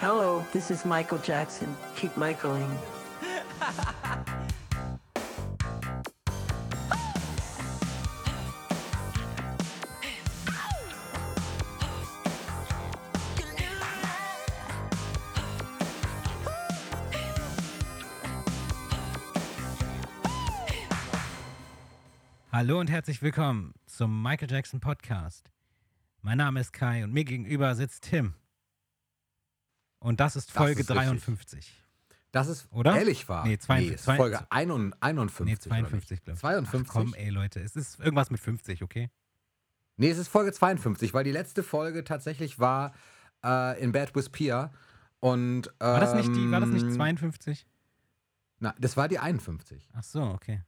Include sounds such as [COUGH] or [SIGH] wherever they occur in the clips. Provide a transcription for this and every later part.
Hello, this is Michael Jackson. Keep Michaeling. Hallo und herzlich willkommen zum Michael Jackson Podcast. Mein Name ist Kai und mir gegenüber sitzt Tim. Und das ist Das Folge ist richtig. 53. Das ist Oder? ehrlich wahr. Nee, 52. nee, ist Folge 51. Nee, oder 52, nicht? glaube ich. 52. Ach, komm, ey, Leute, es ist irgendwas mit 50, okay? Nee, es ist Folge 52, weil die letzte Folge tatsächlich war äh, in Bad with Pia. Und, ähm, War das nicht, die, war das nicht 52? Na, das war die 51. Ach so, okay.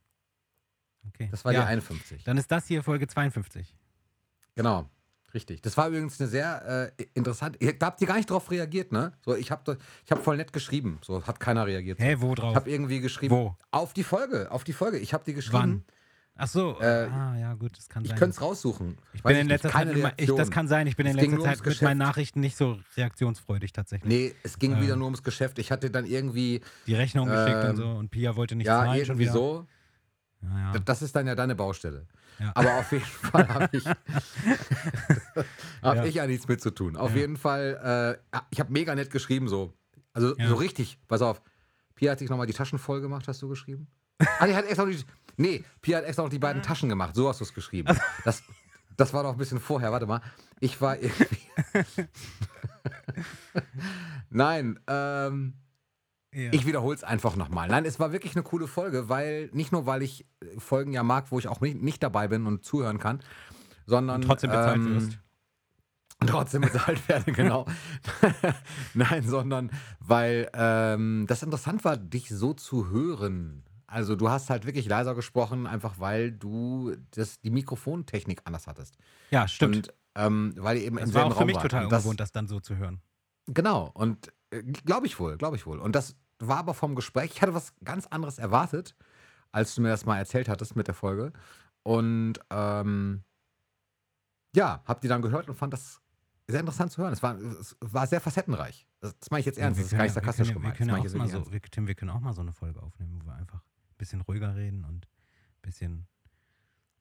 Okay. Das war ja, die 51. Dann ist das hier Folge 52. Genau. Richtig. Das war übrigens eine sehr äh, interessante. Ihr habt ihr gar nicht drauf reagiert, ne? So, ich habe ich hab voll nett geschrieben. So hat keiner reagiert. Hä, wo Ich drauf? habe irgendwie geschrieben. Wo? Auf die Folge. Auf die Folge. Ich habe die geschrieben. Wann? Ach so, Äh, ah, ja, gut, das kann Ich sein. könnte es raussuchen. Ich bin in letzter Zeit, immer, ich, das kann sein, ich bin in Es ging letzter Zeit mit meinen Geschäft. Nachrichten nicht so reaktionsfreudig tatsächlich. Nee, es ging Äh. wieder nur ums Geschäft. Ich hatte dann irgendwie, Die Rechnung geschickt und Ähm, so und Pia wollte nicht ja, zahlen schon irgendwie so. Ja, Das ist dann ja deine Baustelle. Ja. Aber auf jeden [LAUGHS] Fall habe ich, [LAUGHS] hab Ja. ich ja nichts mit zu tun. Auf jeden Fall, äh, ich habe mega nett geschrieben so. Also so richtig, pass auf. Pia hat sich nochmal die Taschen voll gemacht, hast du geschrieben? Ah, die hat extra noch die, nee, Pia hat extra noch die beiden Taschen gemacht, so hast du es geschrieben. Das, das war doch ein bisschen vorher, warte mal. Ich war irgendwie... [LAUGHS] Nein, ähm, Ja. ich wiederhole es einfach nochmal. Nein, es war wirklich eine coole Folge, weil nicht nur, weil ich Folgen ja mag, wo ich auch nicht, nicht dabei bin und zuhören kann, sondern. Und trotzdem bezahlt ähm, wirst. Und [LAUGHS] trotzdem bezahlt werde, genau. [LAUGHS] Nein, sondern weil ähm, das interessant war, dich so zu hören. Also du hast halt wirklich leiser gesprochen, einfach weil du das, die Mikrofontechnik anders hattest. ja, stimmt. Und ähm, weil eben das im war auch für Raum mich wart. total Und das, ungewohnt, das dann so zu hören. Genau, und äh, glaube ich wohl, glaube ich wohl. Und das war aber vom Gespräch, ich hatte was ganz anderes erwartet, als du mir das mal erzählt hattest mit der Folge. Und ähm, ja, hab die dann gehört und fand das sehr interessant zu hören. Es war, es war sehr facettenreich. Das, das meine ich jetzt ernst, Wir das ist gar nicht können ja- sarkastisch wir gemeint. können, Das ja- wir können ja auch mal so, wir, Tim, wir können auch mal so eine Folge aufnehmen, wo wir einfach ein bisschen ruhiger reden und ein bisschen,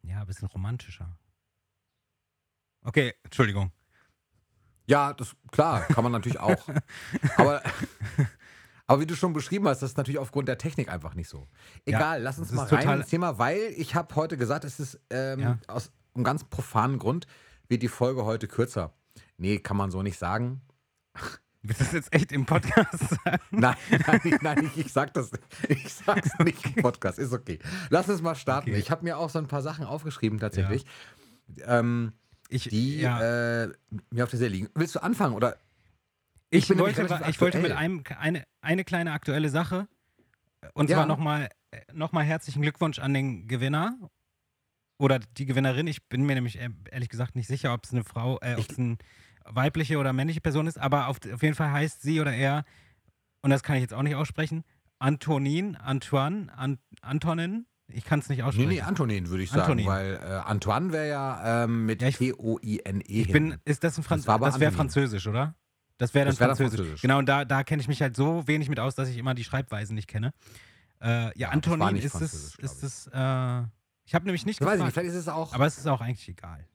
ja, ein bisschen romantischer. Okay, Entschuldigung. Ja, das klar, kann man natürlich auch. [LAUGHS] Aber, aber wie du schon beschrieben hast, das ist natürlich aufgrund der Technik einfach nicht so. Ja, Egal, lass uns mal rein ins Thema, weil ich habe heute gesagt, es ist ähm, Ja. aus einem ganz profanen Grund wird die Folge heute kürzer. Nee, kann man so nicht sagen. Willst [LAUGHS] du das jetzt echt im Podcast sagen? [LAUGHS] Nein, nein, ich, nein ich, ich sag das Ich sag's [LAUGHS] nicht im Podcast, ist okay. Lass uns mal starten. Okay. Ich habe mir auch so ein paar Sachen aufgeschrieben tatsächlich, ähm, Ich, die ja, äh, mir auf der Seele liegen. Willst du anfangen oder? Ich, nämlich wollte, ich wollte mit einem, eine, eine kleine aktuelle Sache. Und Ja. zwar nochmal noch mal herzlichen Glückwunsch an den Gewinner oder die Gewinnerin. Ich bin mir nämlich äh, ehrlich gesagt nicht sicher, ob es eine Frau, äh, ob Ich- es eine weibliche oder männliche Person ist, aber auf, auf jeden Fall heißt sie oder er, und das kann ich jetzt auch nicht aussprechen, Antonin, Antoine, An, Antonin. Ich kann es nicht Nee, aussprechen. nee, Antonin würde ich sagen, Antonin. weil äh, Antoine wäre ja ähm, mit Ja, ich- T-O-I-N-E. Ich bin, ist das ein Franz Das das wäre. Französisch, oder? Das wäre dann, Das wär dann Französisch. Französisch. Genau, und da, da kenne ich mich halt so wenig mit aus, dass ich immer die Schreibweisen nicht kenne. Äh, ja, Ja, das war Antonin nicht ist es, ist es, äh, ich habe nämlich nicht Ich weiß nicht, gefragt, vielleicht ist es auch, aber es ist auch eigentlich egal.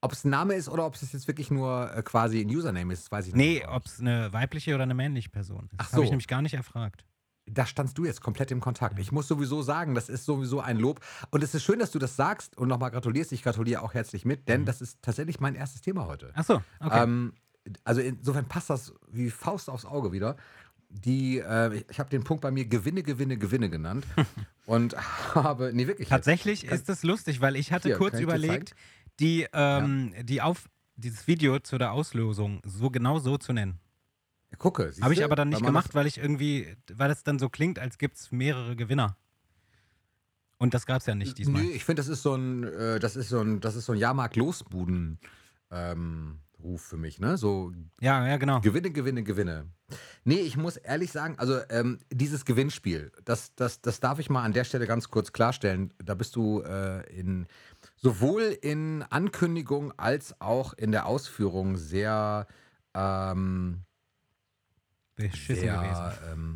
ob es ein Name ist oder ob es jetzt wirklich nur äh, quasi ein Username ist, weiß ich Nee, nicht. ob es eine weibliche oder eine männliche Person ist. Ach Das habe ich so. nämlich gar nicht erfragt. Da standst du jetzt komplett im Kontakt. Ich muss sowieso sagen, das ist sowieso ein Lob. Und es ist schön, dass du das sagst und nochmal gratulierst. Ich gratuliere auch herzlich mit, denn Mhm. das ist tatsächlich mein erstes Thema heute. Ach so, okay. Ähm, also insofern passt das wie Faust aufs Auge wieder. Die, äh, ich- habe den Punkt bei mir Gewinne, Gewinne, Gewinne genannt [LAUGHS] und habe, nee wirklich. jetzt. Tatsächlich Kann- ist es lustig, weil ich hatte Hier, kurz überlegt, die, ähm, die auf, dieses Video zu der Auslosung so genau so zu nennen. Gucke. siehst Habe ich aber dann nicht Weil das- gemacht, weil ich irgendwie, weil es dann so klingt, als gibt es mehrere Gewinner. Und das gab es ja nicht diesmal. Nee, ich finde, das ist so ein, äh, das ist so ein, das ist so ein Jahrmarkt-Losbuden. Ähm, Ruf für mich, ne? So Ja, ja, genau. Gewinne, Gewinne, Gewinne. Nee, ich muss ehrlich sagen, also ähm, dieses Gewinnspiel, das, das, das darf ich mal an der Stelle ganz kurz klarstellen. Da bist du äh, in sowohl in Ankündigung als auch in der Ausführung sehr, ähm, Beschissen sehr, gewesen. ähm,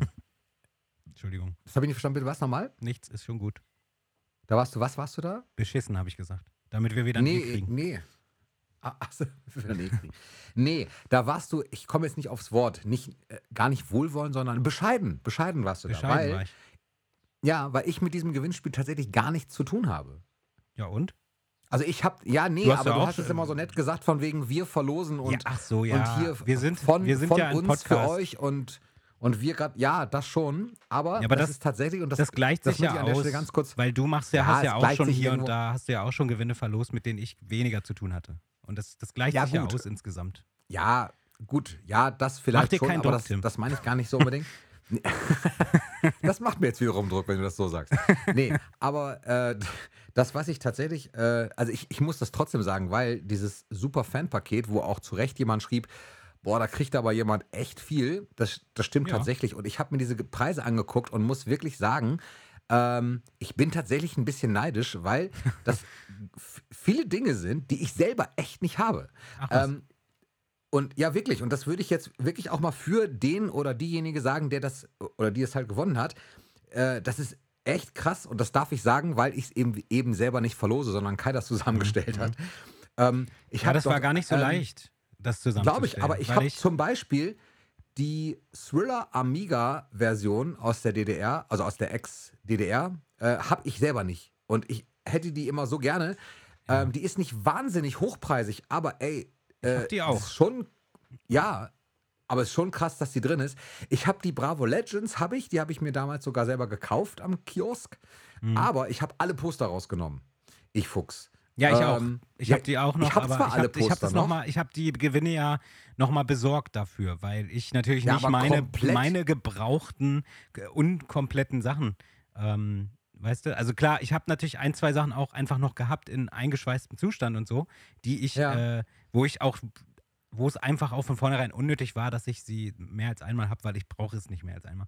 [LAUGHS] Entschuldigung. das habe ich nicht verstanden, bitte was nochmal? Nichts ist schon gut. Da warst du, was warst du da? Beschissen, habe ich gesagt. Damit wir wieder nee, kriegen. nee. Achso, [LAUGHS] wieder nee, da warst du, ich komme jetzt nicht aufs Wort, nicht, äh, gar nicht wohlwollend, sondern bescheiden. Bescheiden warst du da. Bescheiden Weil, war ich. ja, weil ich mit diesem Gewinnspiel tatsächlich gar nichts zu tun habe. Ja, und? Also ich habe, ja, nee, Du aber du hast es immer so nett gesagt, von wegen wir verlosen und, ja, ach so, ja. und hier wir sind, von, wir sind von ja uns Podcast. für euch und, und wir gerade, ja, das schon, aber, Ja, aber das, das- ist tatsächlich, und das, das gleicht das sich ja an der aus, Stelle ganz kurz, weil du machst ja, Ja, hast ja auch schon hier und da hast du ja auch schon Gewinne verlost, mit denen ich weniger zu tun hatte. Und das, das gleicht Ja, sich ja aus insgesamt. ja, gut, ja, das vielleicht dir schon, keinen aber Druck, das, Tim. das meine ich gar nicht so unbedingt. [LAUGHS] das macht mir jetzt wiederum Druck, wenn du das so sagst. Nee, aber äh, das, was ich tatsächlich, äh, also ich, ich muss das trotzdem sagen, weil dieses super Fan-Paket, wo auch zu Recht jemand schrieb, boah, da kriegt aber jemand echt viel, das, das stimmt Ja. tatsächlich. Und ich habe mir diese Preise angeguckt und muss wirklich sagen, ähm, ich bin tatsächlich ein bisschen neidisch, weil [LAUGHS] das viele Dinge sind, die ich selber echt nicht habe. Ach was. Ähm, und ja, wirklich. Und das würde ich jetzt wirklich auch mal für den oder diejenige sagen, der das oder die es halt gewonnen hat. Äh, das ist echt krass und das darf ich sagen, weil ich es eben, eben selber nicht verlose, sondern Kai das zusammengestellt hat. Ähm, ich Mhm, ja, das war doch, gar nicht so ähm, leicht, das zusammenzustellen. Glaube ich, aber ich habe zum Beispiel die Thriller Amiga-Version aus der DDR, also aus der Ex-DDR, äh, habe ich selber nicht. Und ich hätte die immer so gerne. Ja. Ähm, die ist nicht wahnsinnig hochpreisig, aber ey, äh, hab die auch. Ist schon, ja, aber es ist schon krass, dass die drin ist. Ich habe die Bravo Legends, habe ich, die habe ich mir damals sogar selber gekauft am Kiosk. Mhm. Aber ich habe alle Poster rausgenommen. Ich Fuchs. Ja, ich auch. Ähm, Ich ja, habe die auch noch, ich hab aber ich habe hab das noch noch. mal, ich habe die Gewinne ja nochmal besorgt dafür, weil ich natürlich Ja, nicht meine, komplett? meine gebrauchten, ge- unkompletten Sachen, ähm, weißt du, also klar, ich habe natürlich ein, zwei Sachen auch einfach noch gehabt in eingeschweißtem Zustand und so, die ich, Ja. äh, wo ich auch, wo es einfach auch von vornherein unnötig war, dass ich sie mehr als einmal habe, weil ich brauche es nicht mehr als einmal.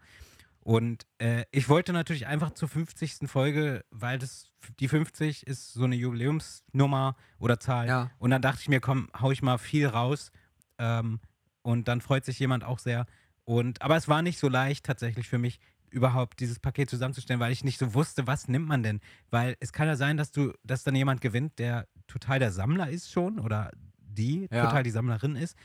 Und äh, ich wollte natürlich einfach zur 50. Folge, weil das die 50 ist so eine Jubiläumsnummer oder Zahl. Ja. Und dann dachte ich mir, komm, hau ich mal viel raus. Ähm, und dann freut sich jemand auch sehr. Und, aber es war nicht so leicht tatsächlich für mich, überhaupt dieses Paket zusammenzustellen, weil ich nicht so wusste, was nimmt man denn? Weil es kann ja sein, dass du, dass dann jemand gewinnt, der total der Sammler ist schon oder die Ja. total die Sammlerin ist.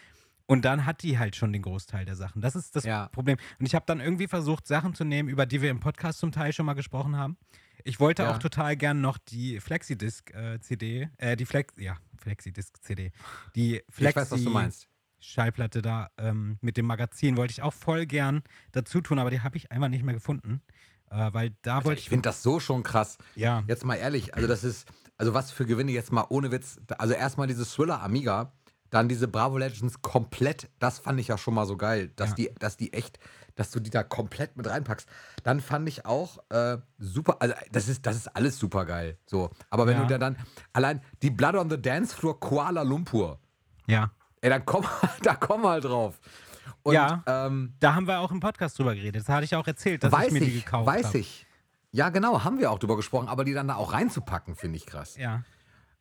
Und dann hat die halt schon den Großteil der Sachen. Das ist das Ja. Problem. Und ich habe dann irgendwie versucht, Sachen zu nehmen, über die wir im Podcast zum Teil schon mal gesprochen haben. Ich wollte Ja. auch total gern noch die Flexidisc-CD, äh, die Flex, ja, Flexidisc-CD, die Ich weiß, was du meinst. Schallplatte da ähm, mit dem Magazin wollte ich auch voll gern dazu tun, aber die habe ich einfach nicht mehr gefunden. Äh, weil da Alter, wollte ich ich. finde das so schon krass. ja, Jetzt mal ehrlich, also das ist, also was für Gewinne jetzt mal ohne Witz. Also erstmal diese Thriller Amiga, dann diese Bravo Legends komplett, das fand ich ja schon mal so geil, dass Ja. die, dass die echt, dass du die da komplett mit reinpackst. Dann fand ich auch äh, super, also das ist, das ist alles super geil. So, aber wenn Ja. du da dann allein die Blood on the Dance Floor Kuala Lumpur, ja. ey, dann komm, [LAUGHS] da komm mal drauf. Und, Ja. ähm, Da haben wir auch im Podcast drüber geredet. Das hatte ich auch erzählt, dass weiß ich mir die gekauft weiß habe. ich. Ja, genau, haben wir auch drüber gesprochen, aber die dann da auch reinzupacken, finde ich krass. Ja.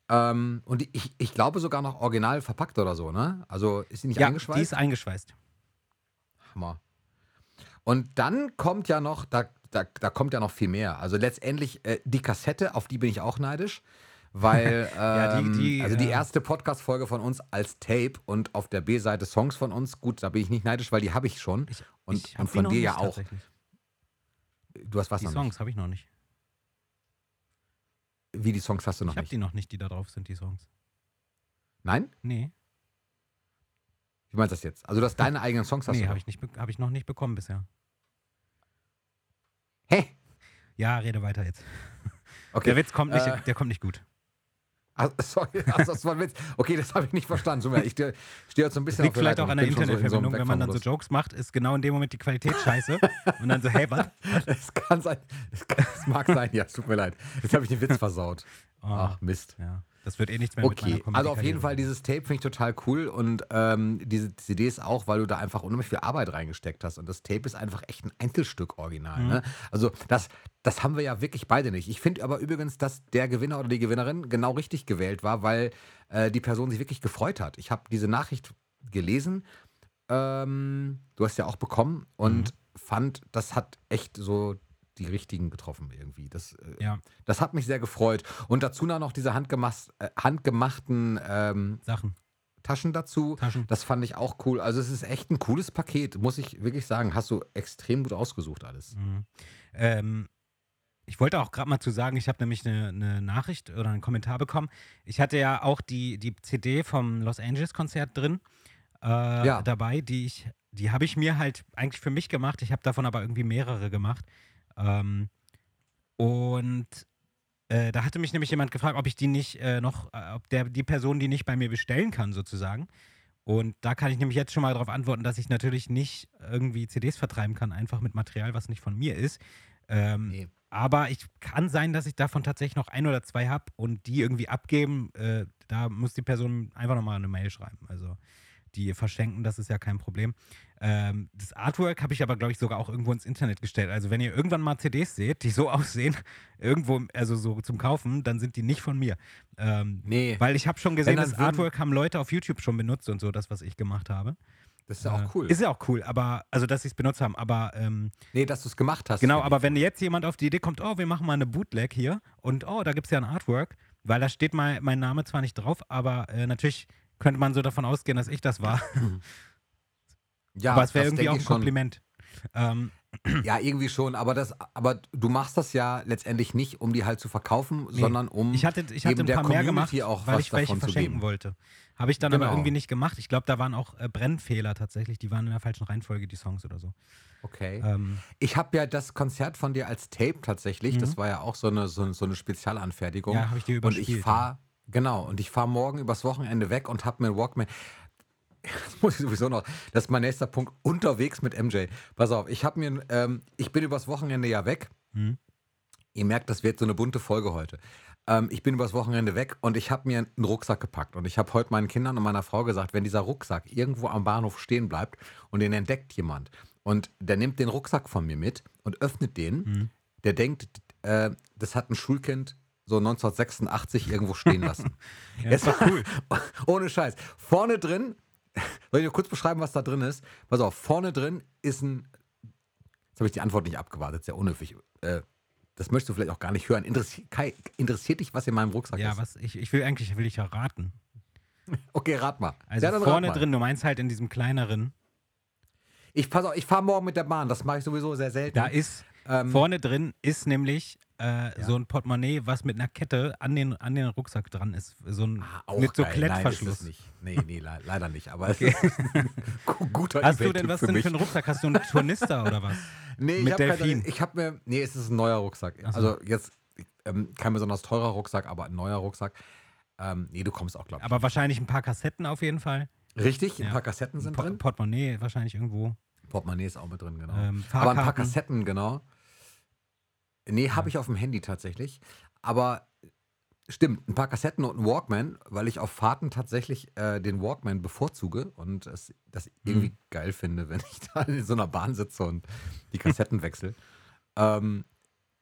Ähm, und ich, ich glaube sogar noch original verpackt oder so, ne? Also ist sie nicht ja, eingeschweißt? die ist eingeschweißt. Hammer. Und dann kommt ja noch, da, da, da kommt ja noch viel mehr. Also letztendlich äh, die Kassette, auf die bin ich auch neidisch. Weil, [LAUGHS] Ja, die- ähm, die, also die erste Podcast-Folge von uns als Tape und auf der B-Seite Songs von uns, gut, da bin ich nicht neidisch, weil die habe ich schon. Ich, Und- ich und von dir ja auch. Du hast was Die noch Songs habe ich noch nicht. Wie die Songs hast du noch Ich habe nicht? die noch nicht, die da drauf sind, die Songs. Nein? Nee, Wie meinst du das jetzt? Also du hast deine eigenen Songs hast nee du habe noch. ich, nicht hab ich noch nicht bekommen bisher. Hä? Ja, rede weiter jetzt. Okay. Der Witz kommt nicht, Äh, der kommt nicht gut. Ach, [LAUGHS] sorry, also das war ein Witz. Okay, das habe ich nicht verstanden. Ich stehe jetzt so ein bisschen Liegt vielleicht Leitung. auch an der schon so Internetverbindung, wenn man dann so. Jokes macht, ist genau in dem Moment die Qualität scheiße. und dann so, hey, was? [LAUGHS] Es kann sein. Kann, es mag sein, ja, es tut mir leid. Jetzt habe ich den Witz versaut. Oh, [LAUGHS] Ach, Mist. ja, das wird eh nichts mehr mit meiner Okay, also auf jeden. Fall dieses Tape finde ich total cool und ähm, diese CDs auch, weil du da einfach unheimlich viel Arbeit reingesteckt hast und das Tape ist einfach echt ein Einzelstück original. Mhm. Ne? Also das, das haben wir ja wirklich beide nicht. Ich finde aber übrigens, dass der Gewinner oder die Gewinnerin genau richtig gewählt war, weil äh, die Person sich wirklich gefreut hat. Ich habe diese Nachricht gelesen ähm, du hast ja auch bekommen und fand, das hat echt so die richtigen getroffen irgendwie. Das, äh, Ja, das hat mich sehr gefreut. Und dazu dann noch diese handgemach äh, handgemachten ähm, Sachen, Taschen dazu. Taschen. Das fand ich auch cool. Also es ist echt ein cooles Paket, muss ich wirklich sagen. Hast du extrem gut ausgesucht alles. Mhm. Ähm, ich wollte auch gerade mal zu sagen, ich habe nämlich eine, eine Nachricht oder einen Kommentar bekommen. Ich hatte ja auch die, die CD vom Los Angeles Konzert drin äh, Ja. dabei, die ich, die habe ich mir halt eigentlich für mich gemacht. Ich habe davon aber irgendwie mehrere gemacht. Ähm, und äh, da hatte mich nämlich jemand gefragt, ob ich die nicht äh, noch, äh, ob der die Person die nicht bei mir bestellen kann sozusagen. Und da kann ich nämlich jetzt schon mal darauf antworten, dass ich natürlich nicht irgendwie CDs vertreiben kann, einfach mit Material, was nicht von mir ist. Ähm, Nee. Aber ich kann sein, dass ich davon tatsächlich noch ein oder zwei habe und die irgendwie abgeben. Äh, da muss die Person einfach nochmal eine Mail schreiben. Also die verschenken, das ist ja kein Problem. Ähm, das Artwork habe ich aber, glaube ich, sogar auch irgendwo ins Internet gestellt. Also wenn ihr irgendwann mal CDs seht, die so [LAUGHS] aussehen, irgendwo, also so zum Kaufen, dann sind die nicht von mir. Ähm, Nee, weil ich habe schon gesehen, das Artwork haben Leute auf YouTube schon benutzt und so, das, was ich gemacht habe. das ist ja Äh, auch cool. Ist ja auch cool, aber, also dass sie es benutzt haben, aber ähm, nee, dass du es gemacht hast. Genau, aber wenn jetzt jemand auf die Idee kommt, oh, wir machen mal eine Bootleg hier und oh, da gibt es ja ein Artwork, weil da steht mal mein Name zwar nicht drauf, aber äh, natürlich könnte man so davon ausgehen, dass ich das war. [LAUGHS] ja, aber es wäre irgendwie auch ein. Kompliment. Ähm, Ja, irgendwie schon, aber das, aber du machst das ja letztendlich nicht, um die halt zu verkaufen, Nee. sondern um ich hatte, ich hatte eben ein der paar mehr gemacht, Community auch weil ich welche verschenken geben. wollte. Habe ich dann aber Genau. irgendwie nicht gemacht. Ich glaube, da waren auch äh, Brennfehler tatsächlich. Die waren in der falschen Reihenfolge, die Songs oder so. Okay. Ähm, Ich habe ja das Konzert von dir als Tape tatsächlich. Mhm. Das war ja auch so eine, so, so eine Spezialanfertigung. ja, habe ich dir und überspielt. ich fahre, genau, und ich fahre morgen übers Wochenende weg und habe mir einen Walkman. Das [LAUGHS] muss ich sowieso noch. Das ist mein nächster Punkt. Unterwegs mit MJ. Pass auf, ich habe mir, ähm, ich bin übers Wochenende ja weg. Mhm. Ihr merkt, das wird so eine bunte Folge heute. Ähm, ich bin übers Wochenende weg und ich habe mir einen Rucksack gepackt. Und ich habe heute meinen Kindern und meiner Frau gesagt, wenn dieser Rucksack irgendwo am Bahnhof stehen bleibt und den entdeckt jemand und der nimmt den Rucksack von mir mit und öffnet den, Mhm. der denkt, äh, das hat ein Schulkind so 1986 irgendwo stehen lassen. [LAUGHS] Ja, ist doch cool. [LAUGHS] Ohne Scheiß. Vorne drin, soll ich dir kurz beschreiben, was da drin ist? Pass auf, vorne drin ist ein. Jetzt habe ich die Antwort nicht abgewartet, sehr unhöflich. Äh, das möchtest du vielleicht auch gar nicht hören. Interessi Kai, interessiert dich, was in meinem Rucksack Ja, ist? was, ich, ich will eigentlich, will ich ja raten. Okay, rat mal. Also Ja, vorne mal. drin, du meinst halt in diesem kleineren, Ich, pass auf, ich fahre morgen mit der Bahn, das mache ich sowieso sehr selten. da ist ähm, Vorne drin ist nämlich äh, Ja. so ein Portemonnaie, was mit einer Kette an den, an den Rucksack dran ist. So ein, ah, auch mit so geil. Nein, Klettverschluss. nicht. Nee, nee, le leider nicht. Aber es ist ein [LAUGHS] gu- guter Hast du denn was für denn für einen Rucksack? Hast du einen Turnister oder was? [LAUGHS] Nee, Mit ich habe ich hab mir, nee, es ist ein neuer Rucksack. So. Also jetzt ähm, kein besonders teurer Rucksack, aber ein neuer Rucksack. Ähm, nee, du kommst auch, glaube ich. Aber wahrscheinlich ein paar Kassetten auf jeden Fall. Richtig, ein Ja. paar Kassetten sind Po drin. Portemonnaie wahrscheinlich irgendwo. Portemonnaie ist auch mit drin, genau. Ähm, aber ein paar. Kassetten, genau. Nee, habe ich auf dem Handy tatsächlich. Aber stimmt, ein paar Kassetten und ein Walkman, weil ich auf Fahrten tatsächlich äh, den Walkman bevorzuge und es, das irgendwie Mhm. geil finde, wenn ich [LAUGHS] da in so einer Bahn sitze und die Kassetten wechsle. Ähm,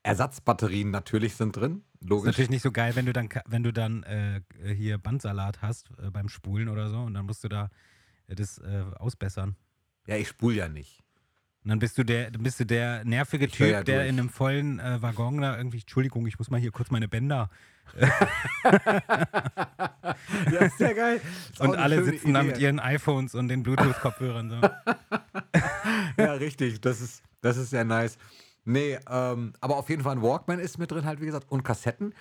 Ersatzbatterien natürlich sind drin, Ist logisch. natürlich nicht so geil, wenn du dann, ka- wenn du dann äh, hier Bandsalat hast äh, beim Spulen oder so und dann musst du da äh, das äh, ausbessern. Ja, ich spule ja nicht. Und dann bist du der, bist du der nervige Ich Typ, ja der in einem vollen äh, Waggon da irgendwie, Entschuldigung, ich muss mal hier kurz meine Bänder. [LAUGHS] Ja, ist ja geil. Ist Und alle sitzen da Idee. mit ihren iPhones und den Bluetooth-Kopfhörern so. [LAUGHS] Ja, richtig. Das ist, das ist sehr nice. Nee, ähm, aber auf jeden Fall ein Walkman ist mit drin, halt, wie gesagt, und Kassetten.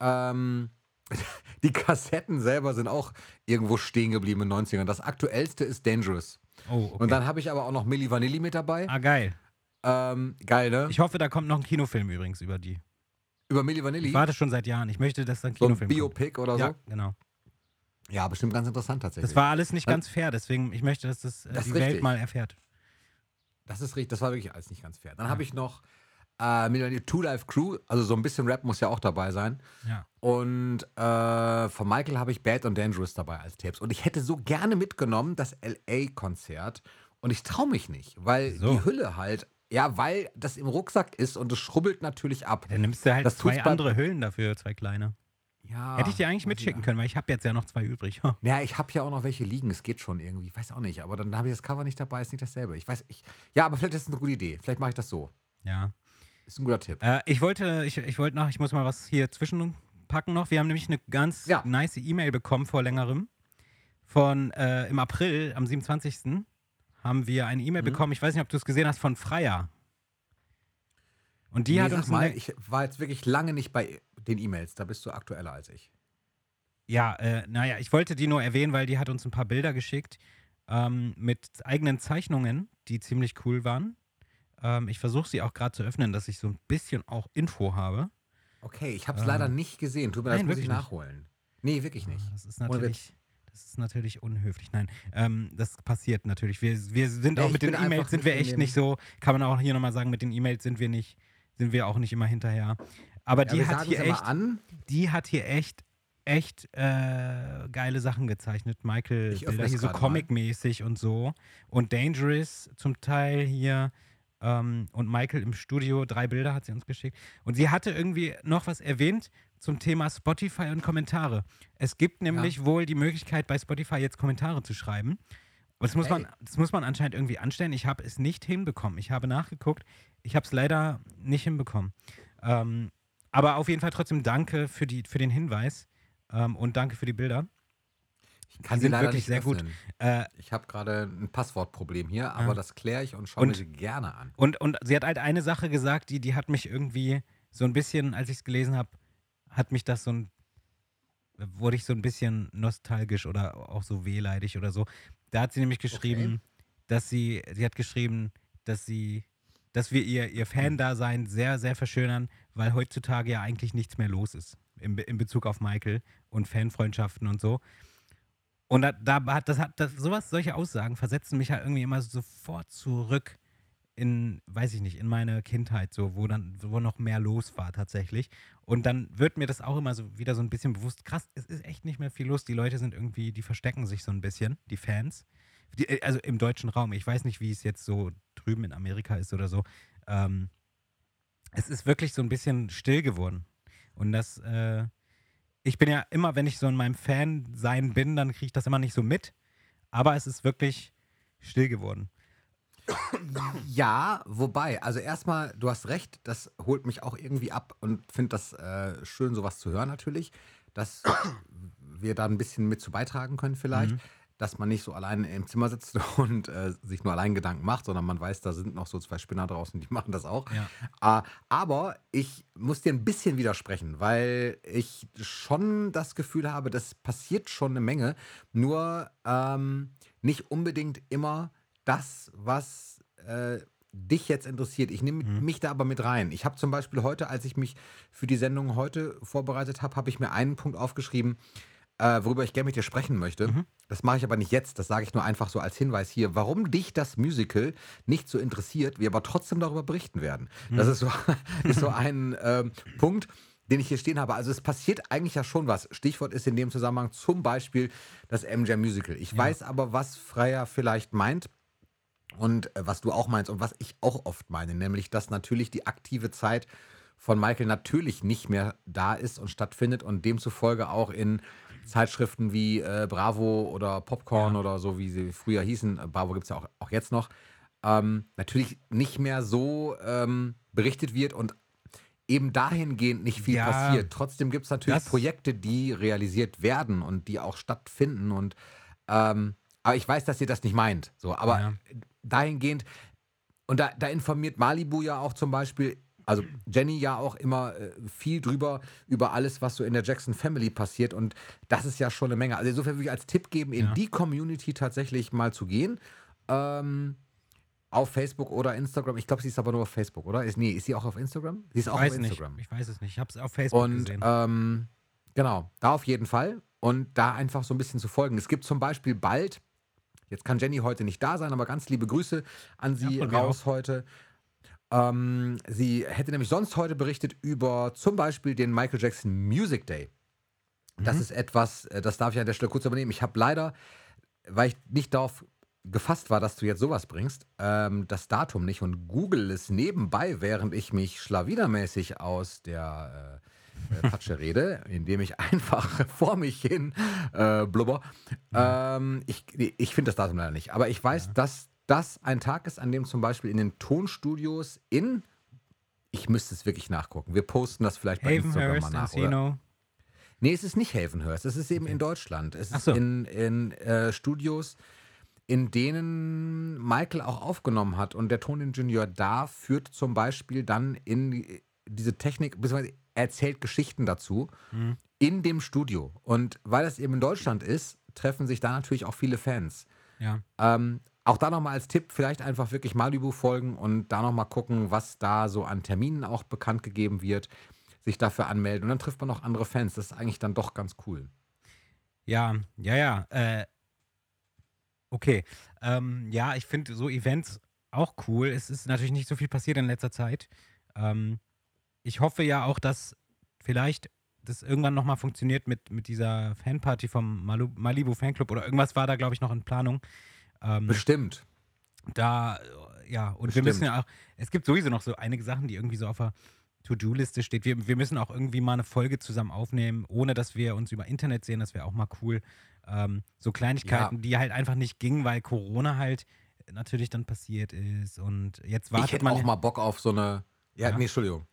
Ähm, [LAUGHS] die Kassetten selber sind auch irgendwo stehen geblieben in den 90ern. Das aktuellste ist Dangerous. Oh, okay. Und dann habe ich aber auch noch Milli Vanilli mit dabei. ah, geil. Ähm, geil, ne? Ich hoffe, da kommt noch ein Kinofilm übrigens über die. Über Milli Vanilli. Ich warte schon seit Jahren. Ich möchte, dass da ein so ein Kinofilm Biopic oder kommt. so. Ja, genau. Ja, bestimmt ganz interessant tatsächlich. Das war alles nicht ganz fair, deswegen, ich möchte, dass das, äh, Das die Welt mal erfährt. Das ist richtig, das war wirklich alles nicht ganz fair. Dann Ja. habe ich noch äh, Vanilli Two Life Crew, also so ein bisschen Rap muss ja auch dabei sein. Ja. Und äh, von Michael habe ich Bad und Dangerous dabei als Tapes. Und ich hätte so gerne mitgenommen das LA-Konzert. Und ich traue mich nicht, weil So. die Hülle halt, ja, weil das im Rucksack ist und es schrubbelt natürlich ab. Dann nimmst du halt Das zwei andere Hüllen dafür, zwei kleine. Ja, Hätte ich dir eigentlich mitschicken ja. können, weil ich habe jetzt ja noch zwei übrig. [LAUGHS] Ja, ich habe ja auch noch welche liegen. Es geht schon irgendwie. Ich weiß auch nicht. Aber dann habe ich das Cover nicht dabei. Ist nicht dasselbe. Ich weiß, ich. Ja, aber vielleicht ist es eine gute Idee. Vielleicht mache ich das so. ja. Ist ein guter Tipp. Äh, ich wollte, ich, ich wollte noch, ich muss mal was hier zwischenpacken noch. Wir haben nämlich eine ganz Ja. nice E-Mail bekommen vor längerem. Von äh, im April, am 27. haben wir eine E-Mail Mhm. bekommen. Ich weiß nicht, ob du es gesehen hast, von Freier. Und die Nee, hat uns mal, ich war jetzt wirklich lange nicht bei den E-Mails. Da bist du aktueller als ich. Ja, äh, naja, ich wollte die nur erwähnen, weil die hat uns ein paar Bilder geschickt ähm, mit eigenen Zeichnungen, die ziemlich cool waren. Ähm, ich versuche sie auch gerade zu öffnen, dass ich so ein bisschen auch Info habe. Okay, ich habe es Ähm, leider nicht gesehen. Tut mir leid, muss ich wirklich nicht. nachholen. Nee, wirklich nicht. Ah, Das ist natürlich, das ist natürlich unhöflich. Nein, ähm, das passiert natürlich. Wir, wir sind Ja, auch mit den E-Mails sind nicht wir echt nicht so, kann man auch hier nochmal sagen, mit den E-Mails sind wir nicht, sind wir auch nicht immer hinterher. Aber Ja, die hat hier echt, an. die hat hier echt, echt äh, geile Sachen gezeichnet. Michael Bilder hier so. Comic-mäßig und so. Und Dangerous zum Teil hier. Ähm, und Michael im Studio, drei Bilder hat sie uns geschickt. Und sie hatte irgendwie noch was erwähnt zum Thema Spotify und Kommentare. Es gibt nämlich wohl die Möglichkeit, bei Spotify jetzt Kommentare zu schreiben. Das muss, man, das muss man anscheinend irgendwie anstellen. Ich habe es nicht hinbekommen. Ich habe nachgeguckt. Ich habe es leider nicht hinbekommen. Ähm, aber auf jeden Fall trotzdem danke für, die, für den Hinweis ähm, und danke für die Bilder. Kann sie leider wirklich nicht sehr gut. öffnen. Äh, Ich habe gerade ein Passwortproblem hier, aber Ja. das kläre ich und schaue mir Und- sie gerne an. Und, und sie hat halt eine Sache gesagt, die, die hat mich irgendwie so ein bisschen, als ich es gelesen habe, hat mich das so ein, wurde ich so ein bisschen nostalgisch oder auch so wehleidig oder so. Da hat sie nämlich geschrieben, dass sie, sie hat geschrieben, dass sie, dass wir ihr, ihr Fan-Dasein sehr, sehr verschönern, weil heutzutage ja eigentlich nichts mehr los ist in, Be- in Bezug auf Michael und Fanfreundschaften und so. Und da, da hat das hat das, sowas, solche Aussagen versetzen mich halt irgendwie immer sofort zurück in, weiß ich nicht, in meine Kindheit, so, wo dann, wo noch mehr los war tatsächlich. Und dann wird mir das auch immer so wieder so ein bisschen bewusst, krass, es ist echt nicht mehr viel los. Die Leute sind irgendwie, die verstecken sich so ein bisschen, die Fans. Die, äh, also im deutschen Raum. Ich weiß nicht, wie es jetzt so drüben in Amerika ist oder so. Ähm, es ist wirklich so ein bisschen still geworden. Und das, äh, ich bin ja immer, wenn ich so in meinem Fan-Sein bin, dann kriege ich das immer nicht so mit. Aber es ist wirklich still geworden. Ja, wobei, also erstmal, du hast recht, das holt mich auch irgendwie ab und finde das äh, schön, sowas zu hören natürlich, dass wir da ein bisschen mit zu beitragen können vielleicht, Mhm. Dass man nicht so allein im Zimmer sitzt [LAUGHS] und äh, sich nur allein Gedanken macht, sondern man weiß, da sind noch so zwei Spinner draußen, die [LAUGHS] machen das auch. Ja. Ah, aber ich muss dir ein bisschen widersprechen, weil ich schon das Gefühl habe, das passiert schon eine Menge, nur ähm, nicht unbedingt immer das, was äh, dich jetzt interessiert. Ich nehme Mhm. mich da aber mit rein. Ich habe zum Beispiel heute, als ich mich für die Sendung heute vorbereitet habe, habe ich mir einen Punkt aufgeschrieben, äh, worüber ich gerne mit dir sprechen möchte. Mhm. Das mache ich aber nicht jetzt, das sage ich nur einfach so als Hinweis hier, warum dich das Musical nicht so interessiert, wir aber trotzdem darüber berichten werden. Das Mhm. ist so, [LAUGHS] ist so ein ähm, Punkt, den ich hier stehen habe. Also es passiert eigentlich ja schon was. Stichwort ist in dem Zusammenhang zum Beispiel das MJ Musical. Ich Ja. weiß aber, was Freier vielleicht meint und äh, was du auch meinst und was ich auch oft meine, nämlich dass natürlich die aktive Zeit von Michael natürlich nicht mehr da ist und stattfindet und demzufolge auch in Zeitschriften wie äh, Bravo oder Popcorn Ja. oder so, wie sie früher hießen, äh, Bravo gibt es ja auch, auch jetzt noch, ähm, natürlich nicht mehr so ähm, berichtet wird und eben dahingehend nicht viel Ja. passiert. Trotzdem gibt es natürlich Projekte, die realisiert werden und die auch stattfinden und ähm, aber ich weiß, dass ihr das nicht meint. So, aber Ja. dahingehend, und da, da informiert Malibu ja auch zum Beispiel, also Jenny ja auch immer äh, viel drüber, über alles, was so in der Jackson Family passiert. Und das ist ja schon eine Menge. Also insofern würde ich als Tipp geben, in Ja. die Community tatsächlich mal zu gehen. Ähm, auf Facebook oder Instagram. Ich glaube, sie ist aber nur auf Facebook, oder? Ist, nee, ist sie auch auf Instagram? Sie ist Ich auch auf nicht. Instagram. Ich weiß es nicht. Ich habe es auf Facebook Und gesehen. ähm, genau, da auf jeden Fall. Und da einfach so ein bisschen zu folgen. Es gibt zum Beispiel bald, jetzt kann Jenny heute nicht da sein, aber ganz liebe Grüße an sie mir raus heute. Ähm, sie hätte nämlich sonst heute berichtet über zum Beispiel den Michael Jackson Music Day. Das Mhm. ist etwas, äh, das darf ich an der Stelle kurz übernehmen. Ich habe leider, weil ich nicht darauf gefasst war, dass du jetzt sowas bringst, ähm, das Datum nicht und google es nebenbei, während ich mich schlawinermäßig aus der äh, Patsche [LAUGHS] rede, indem ich einfach [LAUGHS] vor mich hin äh, blubber. Ähm, ich ich finde das Datum leider nicht. Aber ich weiß, dass das ein Tag ist, an dem zum Beispiel in den Tonstudios in, ich müsste es wirklich nachgucken. Wir posten das vielleicht bei Instagram mal nach. Encino. Nee, es ist nicht Havenhurst. Es ist eben Okay. in Deutschland. Es Ach ist so. in, in äh, Studios, in denen Michael auch aufgenommen hat. Und der Toningenieur da führt zum Beispiel dann in die- diese Technik, beziehungsweise erzählt Geschichten dazu Mhm. in dem Studio. Und weil das eben in Deutschland ist, treffen sich da natürlich auch viele Fans. Ja. Ähm, auch da nochmal als Tipp, vielleicht einfach wirklich Malibu folgen und da nochmal gucken, was da so an Terminen auch bekannt gegeben wird, sich dafür anmelden und dann trifft man auch andere Fans. Das ist eigentlich dann doch ganz cool. Ja, ja, ja. Äh, okay. Ähm, ja, ich finde so Events auch cool. Es ist natürlich nicht so viel passiert in letzter Zeit. Ähm, ich hoffe ja auch, dass vielleicht das irgendwann nochmal funktioniert mit, mit dieser Fanparty vom Malibu Fanclub oder irgendwas war da, glaube ich, noch in Planung. Ähm, Bestimmt. da, äh, ja, und wir Bestimmt. müssen ja auch, es gibt sowieso noch so einige Sachen, die irgendwie so auf der To-Do-Liste steht. Wir, wir müssen auch irgendwie mal eine Folge zusammen aufnehmen, ohne dass wir uns über Internet sehen, das wäre auch mal cool. Ähm, so Kleinigkeiten, die halt einfach nicht gingen, weil Corona halt natürlich dann passiert ist und jetzt Ich wartet hätte man. auch mal Bock auf so eine. Ja, Ja. nee, Entschuldigung.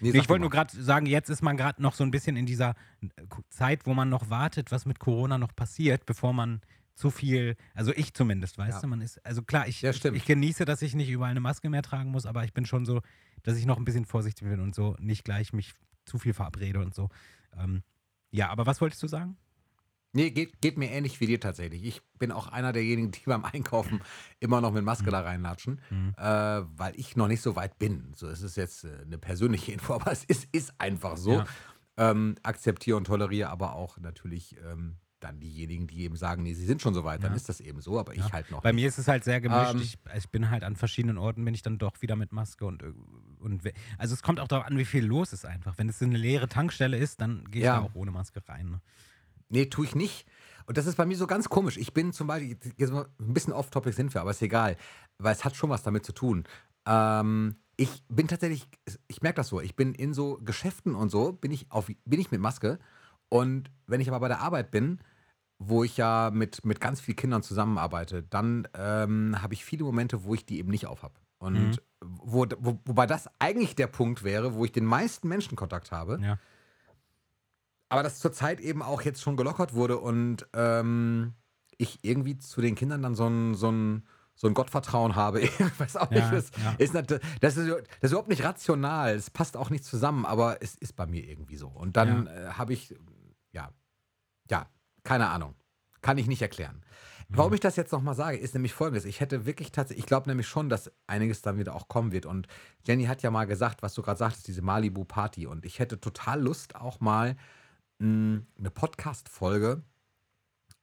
Nee, Nee, ich wollte nur gerade sagen, jetzt ist man gerade noch so ein bisschen in dieser äh, Zeit, wo man noch wartet, was mit Corona noch passiert, bevor man zu viel, also ich zumindest, weißt Ja. du, man ist, also klar, ich, Ja, ich, genieße, dass ich nicht überall eine Maske mehr tragen muss, aber ich bin schon so, dass ich noch ein bisschen vorsichtig bin und so nicht gleich mich zu viel verabrede und so. Ähm, ja, aber was wolltest du sagen? Nee, geht, geht mir ähnlich wie dir tatsächlich. Ich bin auch einer derjenigen, die beim Einkaufen immer noch mit Maske da reinlatschen, Mhm. äh, weil ich noch nicht so weit bin. So, es ist jetzt äh, eine persönliche [LAUGHS] Info, aber es ist, ist einfach so. Ja. Ähm, akzeptiere und toleriere aber auch natürlich ähm, dann diejenigen, die eben sagen, nee, sie sind schon so weit, dann Ja. ist das eben so, aber Ja. ich halt noch Bei nicht. mir ist es halt sehr gemischt. Ähm, ich, ich bin halt an verschiedenen Orten, bin ich dann doch wieder mit Maske und, äh, und also es kommt auch darauf an, wie viel los ist einfach. Wenn es eine leere Tankstelle ist, dann gehe ich Ja. da auch ohne Maske rein. Ne? Nee, tue ich nicht. Und das ist bei mir so ganz komisch. Ich bin zum Beispiel, jetzt mal ein bisschen off-topic sind wir, aber ist egal, weil es hat schon was damit zu tun. Ähm, ich bin tatsächlich, ich merke das so, ich bin in so Geschäften und so, bin ich, auf, bin ich mit Maske. Und wenn ich aber bei der Arbeit bin, wo ich ja mit, mit ganz vielen Kindern zusammenarbeite, dann ähm, habe ich viele Momente, wo ich die eben nicht auf habe. Und Mhm. wo, wo, wobei das eigentlich der Punkt wäre, wo ich den meisten Menschenkontakt habe. Ja. Aber das zurzeit eben auch jetzt schon gelockert wurde und ähm, ich irgendwie zu den Kindern dann so ein, so ein, so ein Gottvertrauen habe. [LAUGHS] Ich weiß auch nicht, Ja, das, ja. ist nat- das, ist, das ist überhaupt nicht rational. Es passt auch nicht zusammen, aber es ist bei mir irgendwie so. Und dann äh, habe ich, ja, ja, keine Ahnung. Kann ich nicht erklären. Warum Mhm. ich das jetzt nochmal sage, ist nämlich folgendes. Ich hätte wirklich tatsächlich, ich glaube nämlich schon, dass einiges dann wieder auch kommen wird. Und Jenny hat ja mal gesagt, was du gerade sagtest, diese Malibu-Party. Und ich hätte total Lust, auch mal mh, eine Podcast-Folge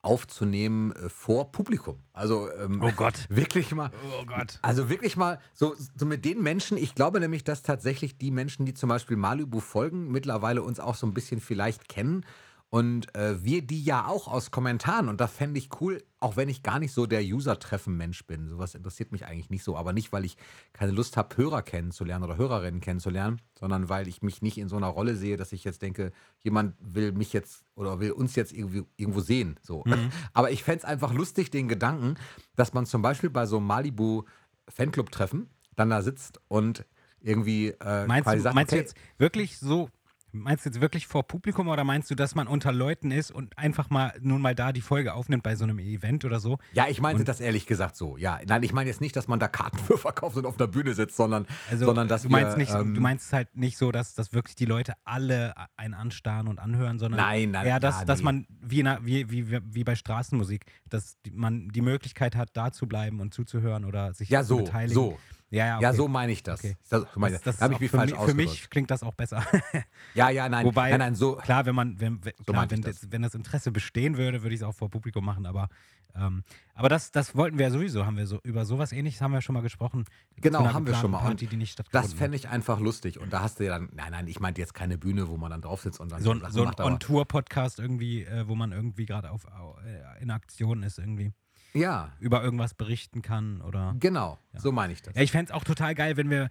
aufzunehmen äh, vor Publikum. Also ähm, Oh Gott. [LAUGHS] wirklich mal. Oh Gott. Also wirklich mal so, so mit den Menschen, ich glaube nämlich, dass tatsächlich die Menschen, die zum Beispiel Malibu folgen, mittlerweile uns auch so ein bisschen vielleicht kennen. Und äh, wir die ja auch aus Kommentaren. Und das fände ich cool, auch wenn ich gar nicht so der User-Treffen-Mensch bin. Sowas interessiert mich eigentlich nicht so. Aber nicht, weil ich keine Lust habe, Hörer kennenzulernen oder Hörerinnen kennenzulernen, sondern weil ich mich nicht in so einer Rolle sehe, dass ich jetzt denke, jemand will mich jetzt oder will uns jetzt irgendwie, irgendwo sehen. So. [LAUGHS] Aber ich fände es einfach lustig, den Gedanken, dass man zum Beispiel bei so einem Malibu Fanclub-Treffen dann da sitzt und irgendwie äh, Meinst, du, sagt, meinst du okay, jetzt wirklich so, meinst du jetzt wirklich vor Publikum oder meinst du, dass man unter Leuten ist und einfach mal nun mal da die Folge aufnimmt bei so einem Event oder so? Ja, ich meinte Und- das ehrlich gesagt so. Ja, nein, ich meine jetzt nicht, dass man da Karten [LAUGHS] für verkauft und auf der Bühne sitzt, sondern, Also sondern dass du meinst wir, nicht, ähm, du meinst halt nicht so, dass, dass wirklich die Leute alle einen anstarren und anhören, sondern Nein, nein, eher, dass, ja, dass nee. man wie, in einer, wie, wie, wie bei Straßenmusik, dass die, man die Möglichkeit hat, da zu bleiben und zuzuhören oder sich ja zu so, beteiligen. so. Ja, ja, okay. Ja, so meine ich das. Okay. Das, so meine, das, das da habe ich mich falsch für, mi- für mich klingt das auch besser. [LAUGHS] Ja, ja, nein. Wobei, nein, nein, so. klar, wenn man, wenn, wenn, klar, meinte wenn, das. wenn das Interesse bestehen würde, würde ich es auch vor Publikum machen, aber, ähm, aber das, das wollten wir ja sowieso, haben wir so, über sowas ähnliches haben wir schon mal gesprochen. Genau, haben wir schon mal. Party, die nicht Das fände ich einfach lustig. Und da hast du ja dann, nein, nein, ich meinte jetzt keine Bühne, wo man dann drauf sitzt und dann so so ein On-Tour-Podcast irgendwie, äh, wo man irgendwie gerade auf äh, in Aktion ist irgendwie. Ja, über irgendwas berichten kann oder. genau. Ja. So meine ich das. Ja, ich fände es auch total geil, wenn wir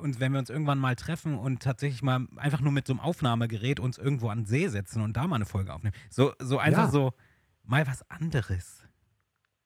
uns, wenn wir uns irgendwann mal treffen und tatsächlich mal einfach nur mit so einem Aufnahmegerät uns irgendwo an den See setzen und da mal eine Folge aufnehmen. So, so einfach Ja. so mal was anderes.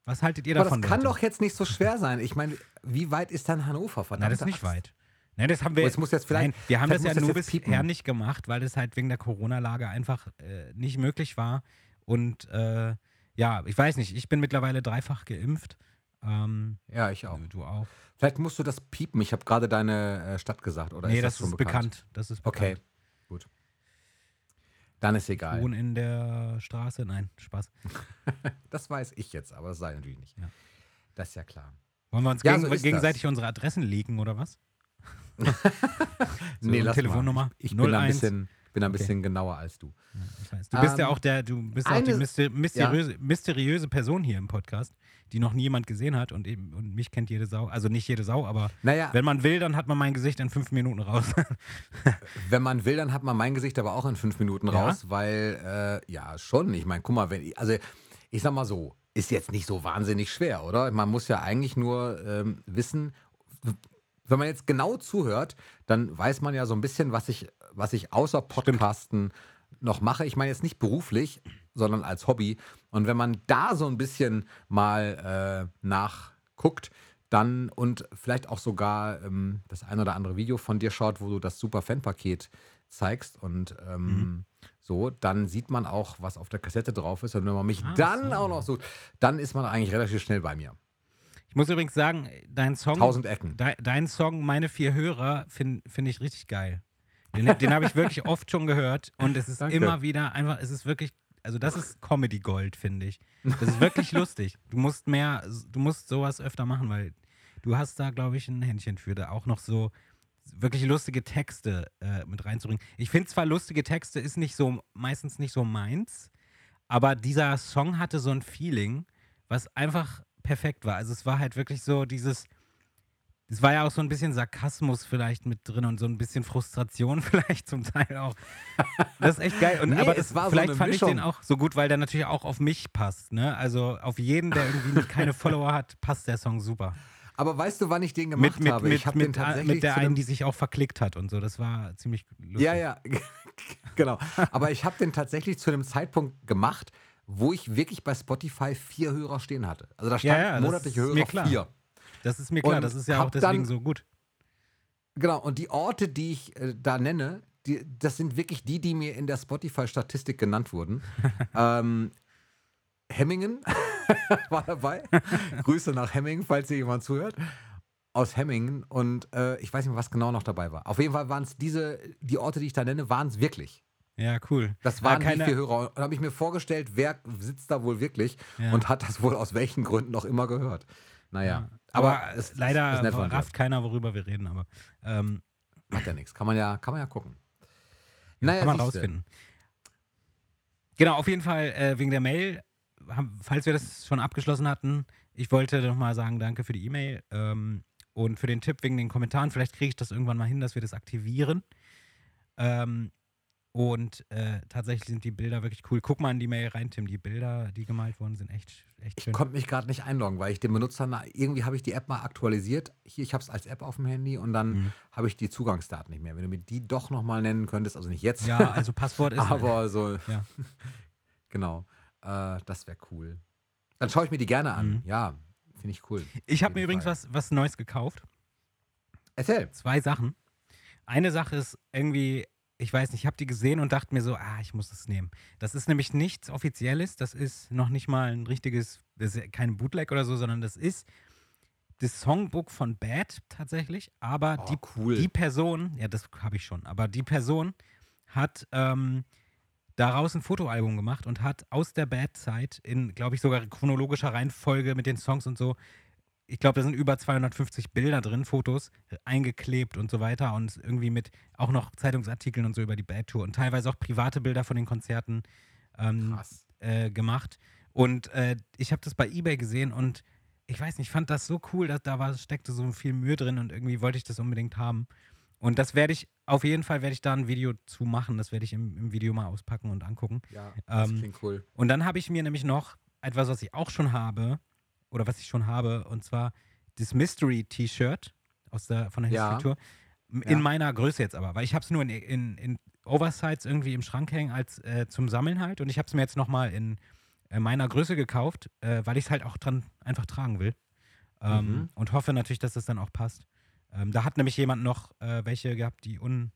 Was haltet ihr Aber davon? das kann Leute? doch jetzt nicht so schwer sein. Ich meine, wie weit ist dann Hannover? Nein, das ist nicht weit. Nein, das haben wir. Oh, es muss jetzt vielleicht- nein, wir haben das ja nur jetzt bisher nicht gemacht, weil das halt wegen der Corona-Lage einfach äh, nicht möglich war. Und äh, ja, ich weiß nicht, ich bin mittlerweile dreifach geimpft. Ähm, Ja, ich auch. Du auch. Vielleicht musst du das piepen. Ich habe gerade deine äh, Stadt gesagt, oder nee, ist das, das, schon ist bekannt? bekannt. Das ist bekannt. Okay, gut. Dann ist egal. wohne in der Straße. Nein, Spaß. [LAUGHS] Das weiß ich jetzt, aber das sei natürlich nicht. Ja. Das ist ja klar. Wollen wir uns Ja, gegen, so gegenseitig unsere Adressen leaken oder was? [LAUGHS] [LAUGHS] So, nee, lass Telefonnummer mal. Ich, ich bin da ein 01. bisschen, bin ein Okay. bisschen genauer als du. Ja. Du bist ja Ähm, auch der, du bist ja auch die eine- myster mysteriöse, mysteriöse Person hier im Podcast, die noch nie jemand gesehen hat und eben und mich kennt jede Sau. Also nicht jede Sau, aber Naja, wenn man will, dann hat man mein Gesicht in fünf Minuten raus. [LAUGHS] wenn man will, dann hat man mein Gesicht aber auch in fünf Minuten Ja? raus, weil, äh, ja, schon. Ich meine, guck mal, wenn, ich- also ich sag mal so, ist jetzt nicht so wahnsinnig schwer, oder? Man muss ja eigentlich nur ähm, wissen, wenn man jetzt genau zuhört, dann weiß man ja so ein bisschen, was ich, was ich außer Podcasten noch mache. Ich meine jetzt nicht beruflich, sondern als Hobby. Und wenn man da so ein bisschen mal äh, nachguckt, dann und vielleicht auch sogar ähm, das ein oder andere Video von dir schaut, wo du das super Fanpaket zeigst und ähm, Mhm. so, dann sieht man auch, was auf der Kassette drauf ist. Und wenn man mich Ah, dann so. auch noch sucht, dann ist man eigentlich relativ schnell bei mir. Ich muss übrigens sagen, dein Song, Tausend Ecken. de, dein Song, meine vier Hörer, finde find ich richtig geil. Den, den habe ich wirklich oft schon gehört und es ist Danke. immer wieder einfach, es ist wirklich, also das ist Comedy Gold, finde ich. Das ist wirklich [LAUGHS] lustig. Du musst mehr, du musst sowas öfter machen, weil du hast da, glaube ich, ein Händchen für, da auch noch so wirklich lustige Texte äh, mit reinzubringen. Ich finde zwar lustige Texte ist nicht so, meistens nicht so meins, aber dieser Song hatte so ein Feeling, was einfach perfekt war. Also es war halt wirklich so dieses, es war ja auch so ein bisschen Sarkasmus vielleicht mit drin und so ein bisschen Frustration [LAUGHS] vielleicht zum Teil auch. Das ist echt geil. Und, Nee, aber es war so vielleicht eine fand ich den Mischung. auch so gut, weil der natürlich auch auf mich passt. Ne? Also auf jeden, der irgendwie [LAUGHS] keine Follower hat, passt der Song super. Aber weißt du, wann ich den gemacht Mit, mit, habe? mit, ich habe den tatsächlich mit der einen, die sich auch verklickt hat und so. Das war ziemlich lustig. Ja, ja, [LAUGHS] genau. Aber ich habe den tatsächlich zu einem Zeitpunkt gemacht, wo ich wirklich bei Spotify vier Hörer stehen hatte. Also da stand Ja, ja, monatliche Hörer vier. Das ist mir klar, Und das ist ja auch deswegen dann- so gut. Genau, und die Orte, die ich äh, da nenne, die, das sind wirklich die, die mir in der Spotify-Statistik genannt wurden. [LAUGHS] ähm, Hemmingen [LAUGHS] war dabei. Grüße nach Hemmingen, falls hier jemand zuhört. Aus Hemmingen. Und äh, ich weiß nicht mehr, was genau noch dabei war. Auf jeden Fall waren es diese, die Orte, die ich da nenne, waren es wirklich. Ja, cool. Das waren keine- die vier Hörer. Und da habe ich mir vorgestellt, wer sitzt da wohl wirklich Ja. und hat das wohl aus welchen Gründen noch immer gehört. Naja, Ja. Aber, aber es leider ist rafft keiner, worüber wir reden, aber ähm, Macht ja nichts. Kann man ja, kann man ja gucken. Ja, kann man rausfinden. Genau, auf jeden Fall äh, wegen der Mail, haben, falls wir das schon abgeschlossen hatten, ich wollte nochmal sagen, danke für die E-Mail ähm, und für den Tipp wegen den Kommentaren. Vielleicht kriege ich das irgendwann mal hin, dass wir das aktivieren. Ähm, und äh, tatsächlich sind die Bilder wirklich cool. Guck mal in die Mail rein, Tim. Die Bilder, die gemalt wurden, sind echt, echt Ich schön. konnte mich gerade nicht einloggen, weil ich den Benutzer, irgendwie habe ich die App mal aktualisiert. Hier, ich habe es als App auf dem Handy und dann Mhm. habe ich die Zugangsdaten nicht mehr. Wenn du mir die doch nochmal nennen könntest, also nicht jetzt, Ja, also Passwort [LAUGHS] ist. aber [LAUGHS] so, Ja. [LAUGHS] genau, äh, das wäre cool. Dann schaue ich mir die gerne an. Mhm. Ja, finde ich cool. Ich habe mir übrigens was, was Neues gekauft. Erzähl. zwei Sachen. Eine Sache ist irgendwie, ich weiß nicht, ich habe die gesehen und dachte mir so, ah, ich muss das nehmen. Das ist nämlich nichts Offizielles, das ist noch nicht mal ein richtiges, das ist kein Bootleg oder so, sondern das ist das Songbook von Bad tatsächlich, aber Oh, die, cool. die Person, ja, das habe ich schon, aber die Person hat ähm, daraus ein Fotoalbum gemacht und hat aus der Bad-Zeit in, glaube ich, sogar chronologischer Reihenfolge mit den Songs und so, ich glaube, da sind über 250 Bilder drin, Fotos, eingeklebt und so weiter und irgendwie mit auch noch Zeitungsartikeln und so über die Bad Tour und teilweise auch private Bilder von den Konzerten ähm, äh, gemacht. Und äh, ich habe das bei eBay gesehen und ich weiß nicht, ich fand das so cool, dass da war, steckte so viel Mühe drin und irgendwie wollte ich das unbedingt haben. Und das werde ich, auf jeden Fall werde ich da ein Video zu machen. Das werde ich im, im Video mal auspacken und angucken. Ja, das Ähm, klingt cool. Und dann habe ich mir nämlich noch etwas, was ich auch schon habe, oder was ich schon habe, und zwar das Mystery-T-Shirt aus der, von der Ja. History-Tour. M- Ja. In meiner Größe jetzt aber, weil ich habe es nur in, in, in Oversize irgendwie im Schrank hängen als äh, zum Sammeln halt. Und ich habe es mir jetzt nochmal in äh, meiner Größe gekauft, äh, weil ich es halt auch dran einfach tragen will. Ähm, Mhm. Und hoffe natürlich, dass das dann auch passt. Ähm, da hat nämlich jemand noch äh, welche gehabt, die un,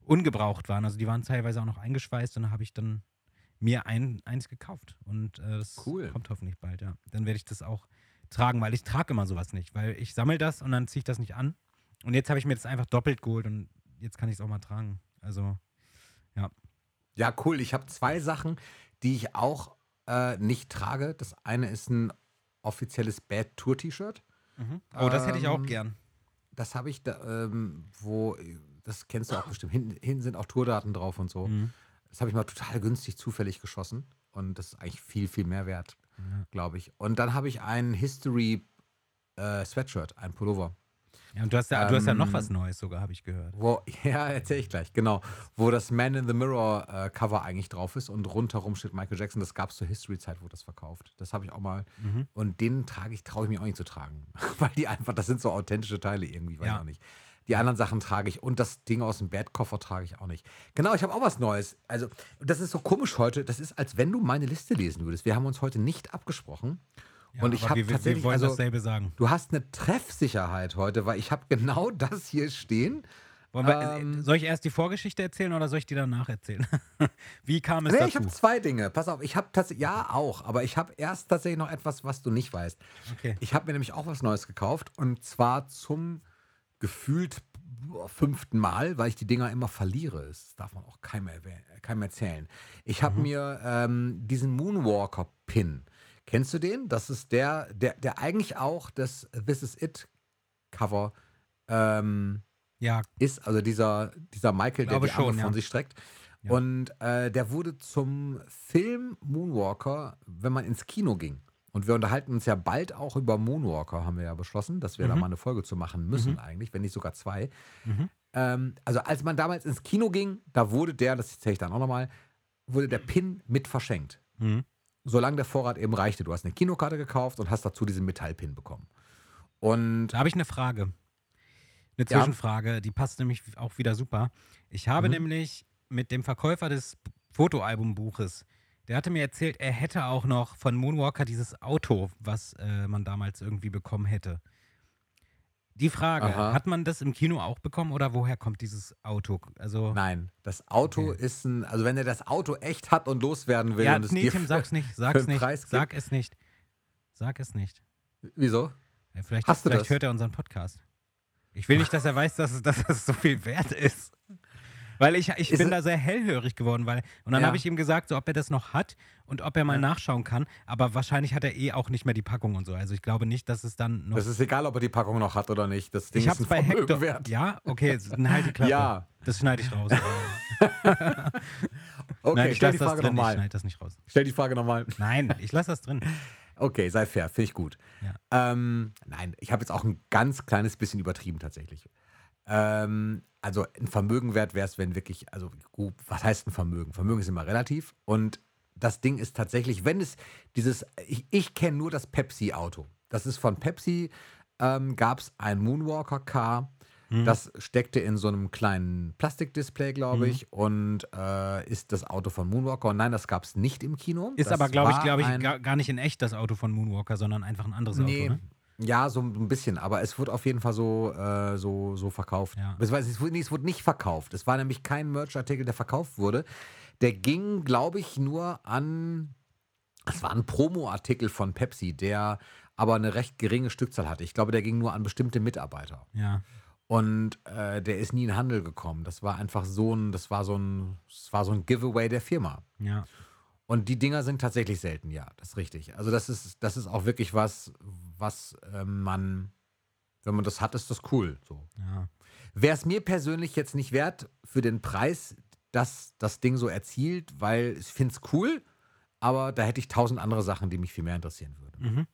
ungebraucht waren. Also die waren teilweise auch noch eingeschweißt und da habe ich dann mir ein, eins gekauft. Und äh, das Cool. kommt hoffentlich bald, ja. Dann werde ich das auch tragen, weil ich trage immer sowas nicht, weil ich sammle das und dann ziehe ich das nicht an. Und jetzt habe ich mir das einfach doppelt geholt und jetzt kann ich es auch mal tragen. Also, Ja, cool. Ich habe zwei Sachen, die ich auch äh, nicht trage. Das eine ist ein offizielles Bad Tour T-Shirt. oh, das hätte ich auch Ähm, gern. Das habe ich da, ähm, wo, das kennst du auch [LAUGHS] bestimmt. Hinten, hinten sind auch Tourdaten drauf und so. Mhm. Das habe ich mal total günstig zufällig geschossen. Und das ist eigentlich viel, viel mehr wert, Ja. glaube ich. Und dann habe ich ein History äh, Sweatshirt, ein Pullover. Ja, und du hast ja, du hast ja noch Ähm, was Neues sogar, habe ich gehört. Wo, [LAUGHS] ja, erzähle ich gleich, genau. Wo das Man in the Mirror äh, Cover eigentlich drauf ist und rundherum steht Michael Jackson. Das gab es zur History-Zeit, wurde das verkauft. Das habe ich auch mal. Mhm. Und den trage ich, traue ich mir auch nicht zu tragen. [LAUGHS] Weil die einfach, das sind so authentische Teile irgendwie, weiß Ja. ich auch nicht. Die anderen Sachen trage ich und das Ding aus dem Bad-Koffer trage ich auch nicht. Genau, ich habe auch was Neues. Also, das ist so komisch heute. Das ist, als wenn du meine Liste lesen würdest. Wir haben uns heute nicht abgesprochen. Ja, und ich habe tatsächlich, wir wollen also, dasselbe sagen. du hast eine Treffsicherheit heute, weil ich habe genau [LAUGHS] das hier stehen. Wir, äh, ähm, soll ich erst die Vorgeschichte erzählen oder soll ich die danach erzählen? [LAUGHS] Wie kam es Nee, ich dazu? habe zwei Dinge. Pass auf, ich habe tatsächlich, ja auch, aber ich habe erst tatsächlich noch etwas, was du nicht weißt. Okay. Ich habe mir nämlich auch was Neues gekauft und zwar zum gefühlt fünften Mal, weil ich die Dinger immer verliere. Das darf man auch keinem, erwäh- keinem erzählen. Ich habe mir ähm, diesen Moonwalker-Pin. Kennst du den? Das ist der, der, der eigentlich auch das This Is It Cover ähm, Ja, ist, also dieser, dieser Michael, der die Arme schon, von ja. sich streckt. Ja. Und äh, der wurde zum Film Moonwalker, wenn man ins Kino ging. Und wir unterhalten uns ja bald auch über Moonwalker, haben wir ja beschlossen, dass wir da Mhm. mal eine Folge zu machen müssen Mhm. eigentlich, wenn nicht sogar zwei. Mhm. Ähm, also als man damals ins Kino ging, da wurde der, das erzähle ich dann auch nochmal, wurde der Pin mit verschenkt. Mhm. Solange der Vorrat eben reichte. Du hast eine Kinokarte gekauft und hast dazu diesen Metallpin bekommen. Und Da habe ich eine Frage. Eine Ja. Zwischenfrage, die passt nämlich auch wieder super. Ich habe Mhm. nämlich mit dem Verkäufer des Fotoalbumbuches, der hatte mir erzählt, er hätte auch noch von Moonwalker dieses Auto, was äh, man damals irgendwie bekommen hätte. Die Frage, Aha. hat man das im Kino auch bekommen oder woher kommt dieses Auto? Also Nein, das Auto Okay. ist ein, also wenn er das Auto echt hat und loswerden will ja, und es nee, dir Tim, [LAUGHS] sag's nicht, sag's nicht, Preis gibt. sag es nicht. Sag es nicht. Wieso? Ja, vielleicht vielleicht das? hört er unseren Podcast. Ich will nicht, dass er weiß, dass dass es so viel wert ist. Weil ich, ich Ist bin da sehr hellhörig geworden, weil und dann Ja. habe ich ihm gesagt, so ob er das noch hat und ob er mal Ja. nachschauen kann. Aber wahrscheinlich hat er eh auch nicht mehr die Packung und so. Also ich glaube nicht, dass es dann noch. Das ist egal, ob er die Packung noch hat oder nicht. Das Ding ich ist ein bei Hector. wert. Ja, okay, dann halt die Klappe. Ja. Das schneide ich raus. [LAUGHS] [LAUGHS] Okay, Nein, ich stell lasse die das Frage drin. Ich nochmal. schneide das nicht raus. Stell die Frage nochmal. Nein, ich lasse das drin. [LAUGHS] Okay, sei fair, finde ich gut. Ja. Ähm, nein, ich habe jetzt auch ein ganz kleines bisschen übertrieben tatsächlich. Ähm, also ein Vermögen wert wäre es, wenn wirklich, also gut, was heißt ein Vermögen? Vermögen ist immer relativ und das Ding ist tatsächlich, wenn es dieses, ich, ich kenne nur das Pepsi-Auto. Das ist von Pepsi, ähm, gab es ein Moonwalker-Car, Mhm. das steckte in so einem kleinen Plastikdisplay, glaube Mhm. ich, und äh, ist das Auto von Moonwalker. Und nein, das gab es nicht im Kino. Ist das aber, glaube ich, war glaube ich, gar nicht in echt das Auto von Moonwalker, sondern einfach ein anderes Nee. Auto. Ne? Ja, so ein bisschen, aber es wird auf jeden Fall so, äh, so, so verkauft. Ja. Es, wurde, nee, es wurde nicht verkauft. Es war nämlich kein Merch-Artikel, der verkauft wurde. Der ging, glaube ich, nur an. Es war ein Promo-Artikel von Pepsi, der aber eine recht geringe Stückzahl hatte. Ich glaube, der ging nur an bestimmte Mitarbeiter. Ja. Und äh, der ist nie in Handel gekommen. Das war einfach so ein, das war so ein, das war so ein Giveaway der Firma. Ja. Und die Dinger sind tatsächlich selten, ja, das ist richtig. Also das ist, das ist auch wirklich was, was äh, man, wenn man das hat, ist das cool. So. Ja. Wäre es mir persönlich jetzt nicht wert für den Preis, dass das Ding so erzielt, weil ich finde es cool, aber da hätte ich tausend andere Sachen, die mich viel mehr interessieren würden. Mhm.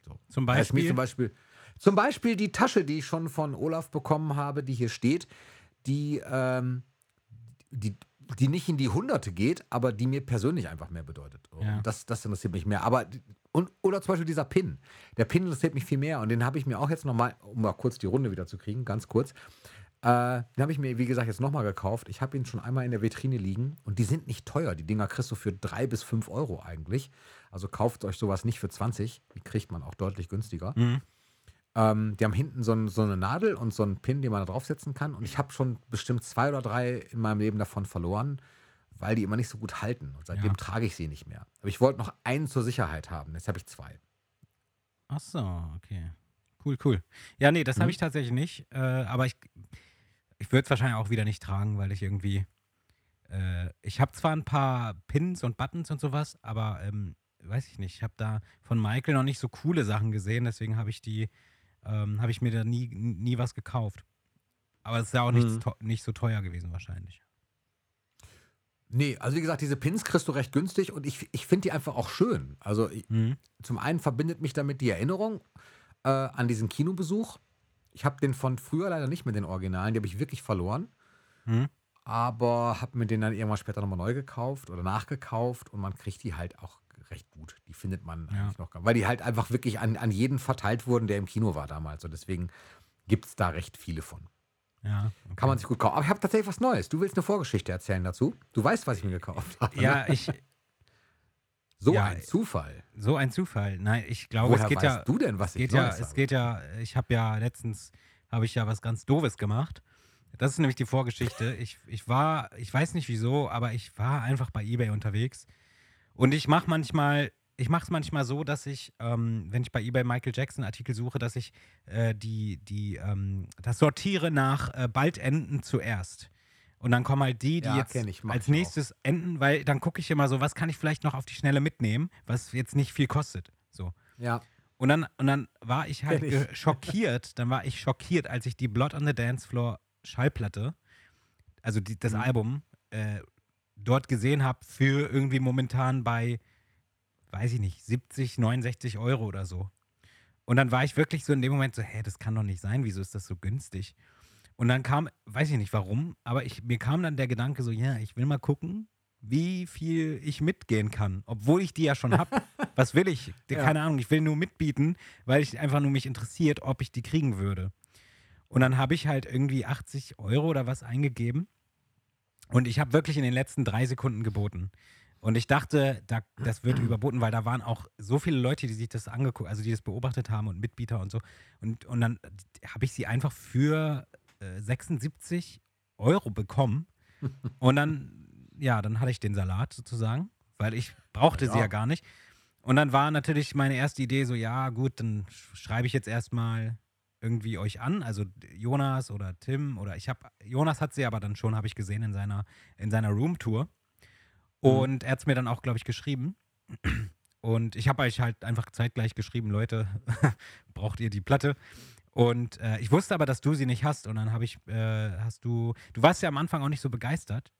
So. Zum Beispiel. zum Beispiel, zum Beispiel die Tasche, die ich schon von Olaf bekommen habe, die hier steht, die, ähm, die, die nicht in die Hunderte geht, aber die mir persönlich einfach mehr bedeutet. Ja. das, das interessiert mich mehr. Aber Und, oder zum Beispiel dieser Pin. Der Pin interessiert mich viel mehr und den habe ich mir auch jetzt nochmal, um mal kurz die Runde wieder zu kriegen, ganz kurz. Äh, den habe ich mir, wie gesagt, jetzt nochmal gekauft. Ich habe ihn schon einmal in der Vitrine liegen und die sind nicht teuer. Die Dinger kriegst du für drei bis fünf Euro eigentlich. Also kauft euch sowas nicht für 20. Die kriegt man auch deutlich günstiger. Mhm. Ähm, die haben hinten so, ein, so, eine Nadel und so einen Pin, den man da draufsetzen kann. Und ich habe schon bestimmt zwei oder drei in meinem Leben davon verloren, weil die immer nicht so gut halten. Und seitdem Ja. trage ich sie nicht mehr. Aber ich wollte noch einen zur Sicherheit haben. Jetzt habe ich zwei. Ach so, okay. Cool, cool. Ja, nee, das Mhm. habe ich tatsächlich nicht. Äh, aber ich, ich würde es wahrscheinlich auch wieder nicht tragen, weil ich irgendwie. Äh, ich habe zwar ein paar Pins und Buttons und sowas, aber ähm, weiß ich nicht. Ich habe da von Michael noch nicht so coole Sachen gesehen, deswegen habe ich die, ähm, habe ich mir da nie, nie was gekauft. Aber es ist ja auch Mhm. teu- nicht so teuer gewesen wahrscheinlich. Nee, also wie gesagt, diese Pins kriegst du recht günstig und ich, ich finde die einfach auch schön. Also ich, Mhm. zum einen verbindet mich damit die Erinnerung äh, an diesen Kinobesuch. Ich habe den von früher leider nicht mit den Originalen, die habe ich wirklich verloren. Mhm. Aber habe mir den dann irgendwann später nochmal neu gekauft oder nachgekauft und man kriegt die halt auch recht gut. Die findet man Ja. eigentlich noch, gar- weil die halt einfach wirklich an, an jeden verteilt wurden, der im Kino war damals. Und deswegen gibt es da recht viele von. Ja, okay. Kann man sich gut kaufen. Aber ich habe tatsächlich was Neues. Du willst eine Vorgeschichte erzählen dazu? Du weißt, was ich mir gekauft habe. Ja, ne? ich, [LAUGHS] So ja, ein Zufall. so ein Zufall. Nein, ich glaube, Woher es geht weißt ja. du denn, was Es ich geht ja, Neues es habe? geht ja, ich habe ja letztens, habe ich ja was ganz Doofes gemacht. Das ist nämlich die Vorgeschichte. [LAUGHS] Ich, ich war, ich weiß nicht wieso, aber ich war einfach bei eBay unterwegs. Und ich mache manchmal, ich mache es manchmal so, dass ich, ähm, wenn ich bei eBay Michael Jackson Artikel suche, dass ich äh, die, die, ähm, das sortiere nach äh, bald enden zuerst. Und dann kommen halt die, die Ja, jetzt ich, als ich auch. nächstes enden, weil dann gucke ich immer so, was kann ich vielleicht noch auf die Schnelle mitnehmen, was jetzt nicht viel kostet. So. Ja. Und dann, und dann war ich halt ich. schockiert, dann war ich schockiert, als ich die Blood on the Dance Floor Schallplatte, also die, das Mhm. Album, äh, dort gesehen habe für irgendwie momentan bei, weiß ich nicht, 70, 69 Euro oder so. Und dann war ich wirklich so in dem Moment so, hä, das kann doch nicht sein, wieso ist das so günstig? Und dann kam, weiß ich nicht warum, aber ich, mir kam dann der Gedanke so, ja, ich will mal gucken, wie viel ich mitgehen kann, obwohl ich die ja schon habe. [LAUGHS] Was will ich? Ja. Keine Ahnung, ich will nur mitbieten, weil ich einfach nur mich interessiert, ob ich die kriegen würde. Und dann habe ich halt irgendwie 80 Euro oder was eingegeben. Und ich habe wirklich in den letzten drei Sekunden geboten. Und ich dachte, da, das wird überboten, weil da waren auch so viele Leute, die sich das angeguckt, also die das beobachtet haben und Mitbieter und so. Und, und dann habe ich sie einfach für äh, 76 Euro bekommen. [LAUGHS] Und dann, ja, dann hatte ich den Salat sozusagen, weil ich brauchte sie Ja. ja gar nicht. Und dann war natürlich meine erste Idee so, ja gut, dann sch- schreibe ich jetzt erstmal irgendwie euch an, also Jonas oder Tim oder ich habe, Jonas hat sie aber dann schon, habe ich gesehen, in seiner, in seiner Roomtour. Und er hat es mir dann auch, glaube ich, geschrieben. Und ich habe euch halt einfach zeitgleich geschrieben, Leute, [LAUGHS] braucht ihr die Platte? Und äh, ich wusste aber, dass du sie nicht hast. Und dann habe ich, äh, hast du, du warst ja am Anfang auch nicht so begeistert.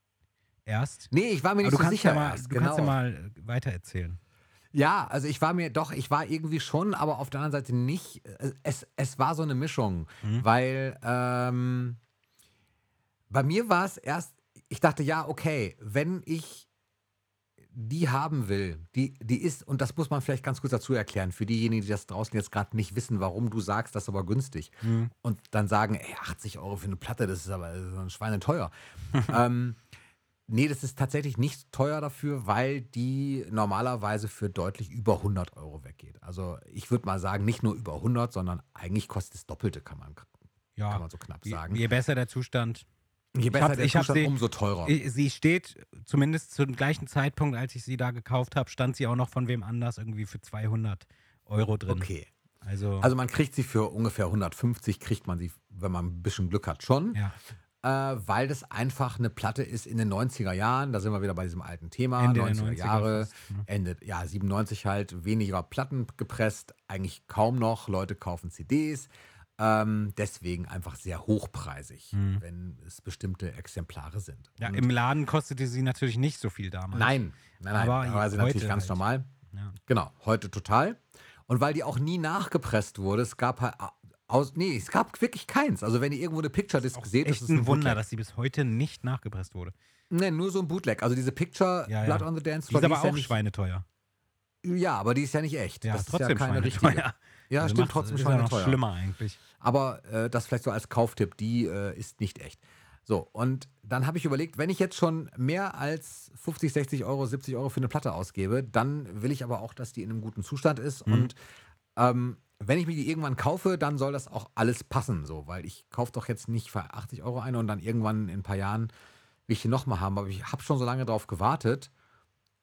Erst. Nee, ich war mir nicht so sicher. ja mal, erst, du genau. kannst ja mal äh, weitererzählen. Ja, also ich war mir doch, ich war irgendwie schon, aber auf der anderen Seite nicht. äh, Es, es war so eine Mischung, Mhm. weil ähm, bei mir war es erst, ich dachte, ja, okay, wenn ich die haben will, die, die ist, und das muss man vielleicht ganz kurz dazu erklären, für diejenigen, die das draußen jetzt gerade nicht wissen, warum du sagst, das ist aber günstig. Mhm. Und dann sagen, ey, 80 Euro für eine Platte, das ist aber so ein Schweine teuer. [LAUGHS] ähm, nee, das ist tatsächlich nicht teuer dafür, weil die normalerweise für deutlich über 100 Euro weggeht. Also ich würde mal sagen, nicht nur über 100, sondern eigentlich kostet es Doppelte, kann man, Ja, kann man so knapp je, sagen. je besser der Zustand. Je besser hab- der ich Zustand, sie- umso teurer. Ich- Sie steht, zumindest zum gleichen Zeitpunkt, als ich sie da gekauft habe, stand sie auch noch von wem anders irgendwie für 200 Euro drin. okay. Also, Also man kriegt sie für ungefähr 150, kriegt man sie, wenn man ein bisschen Glück hat, schon. ja, äh, weil das einfach eine Platte ist in den 90er Jahren. Da sind wir wieder bei diesem alten Thema. Ende der 90er 90er Jahre, ne? Ende, ja, 97 halt, weniger Platten gepresst, eigentlich kaum noch. Leute kaufen CDs. Ähm, deswegen einfach sehr hochpreisig, Mhm. wenn es bestimmte Exemplare sind. ja, Und- im Laden kostete sie natürlich nicht so viel damals. nein, nein, nein, Aber war sie natürlich ganz halt. normal. Ja. Genau, heute total. Und weil die auch nie nachgepresst wurde, es gab halt aus, nee, es gab wirklich keins. Also wenn ihr irgendwo eine Picture Disc seht, ist es ein Wunder, Bootleg. dass sie bis heute nicht nachgepresst wurde. Nee, nur so ein Bootleg. Also diese Picture Ja, ja. Blood on the Dance Die ist Floor, aber ist ja auch nicht, schweineteuer. Ja, aber die ist ja nicht echt. Ja, das ist trotzdem ja keine schweineteuer. richtige. [LAUGHS] Ja, Also stimmt, trotzdem ist ja noch schweineteuer. schlimmer eigentlich. Aber äh, das vielleicht so als Kauftipp, die äh, ist nicht echt. So, und dann habe ich überlegt, wenn ich jetzt schon mehr als 50, 60 Euro, 70 Euro für eine Platte ausgebe, dann will ich aber auch, dass die in einem guten Zustand ist. Mhm. Und ähm, wenn ich mir die irgendwann kaufe, dann soll das auch alles passen, so, weil ich kaufe doch jetzt nicht für 80 Euro eine und dann irgendwann in ein paar Jahren will ich die nochmal haben. Aber ich habe schon so lange drauf gewartet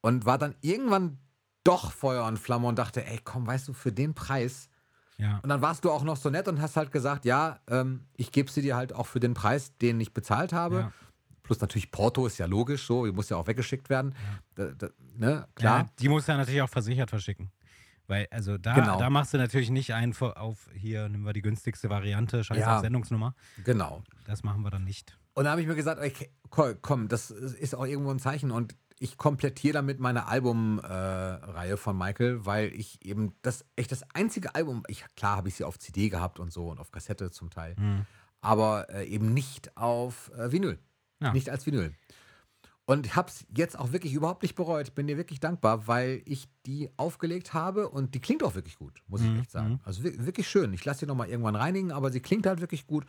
und war dann irgendwann doch Feuer und Flamme und dachte, ey, komm, weißt du, für den Preis Ja. und dann warst du auch noch so nett und hast halt gesagt, ja, ähm, ich gebe sie dir halt auch für den Preis, den ich bezahlt habe. Ja. Plus natürlich Porto ist ja logisch so, die muss ja auch weggeschickt werden. Da, da, ne, klar. Ja, die muss ja natürlich auch versichert verschicken. Weil, also da, Genau. da machst du natürlich nicht ein auf, hier nehmen wir die günstigste Variante, scheiß Ja. auf Sendungsnummer. Genau. Das machen wir dann nicht. Und da habe ich mir gesagt, okay, komm, das ist auch irgendwo ein Zeichen und ich komplettiere damit meine Albumreihe äh, von Michael, weil ich eben das echt das einzige Album, ich, klar habe ich sie auf CD gehabt und so und auf Kassette zum Teil, Hm. aber äh, eben nicht auf äh, Vinyl. Ja. Nicht als Vinyl. Und habe es jetzt auch wirklich überhaupt nicht bereut. Bin dir wirklich dankbar, weil ich die aufgelegt habe und die klingt auch wirklich gut, muss ich Mhm, echt sagen. mhm. Also wi- wirklich schön. Ich lasse sie nochmal irgendwann reinigen, aber sie klingt halt wirklich gut.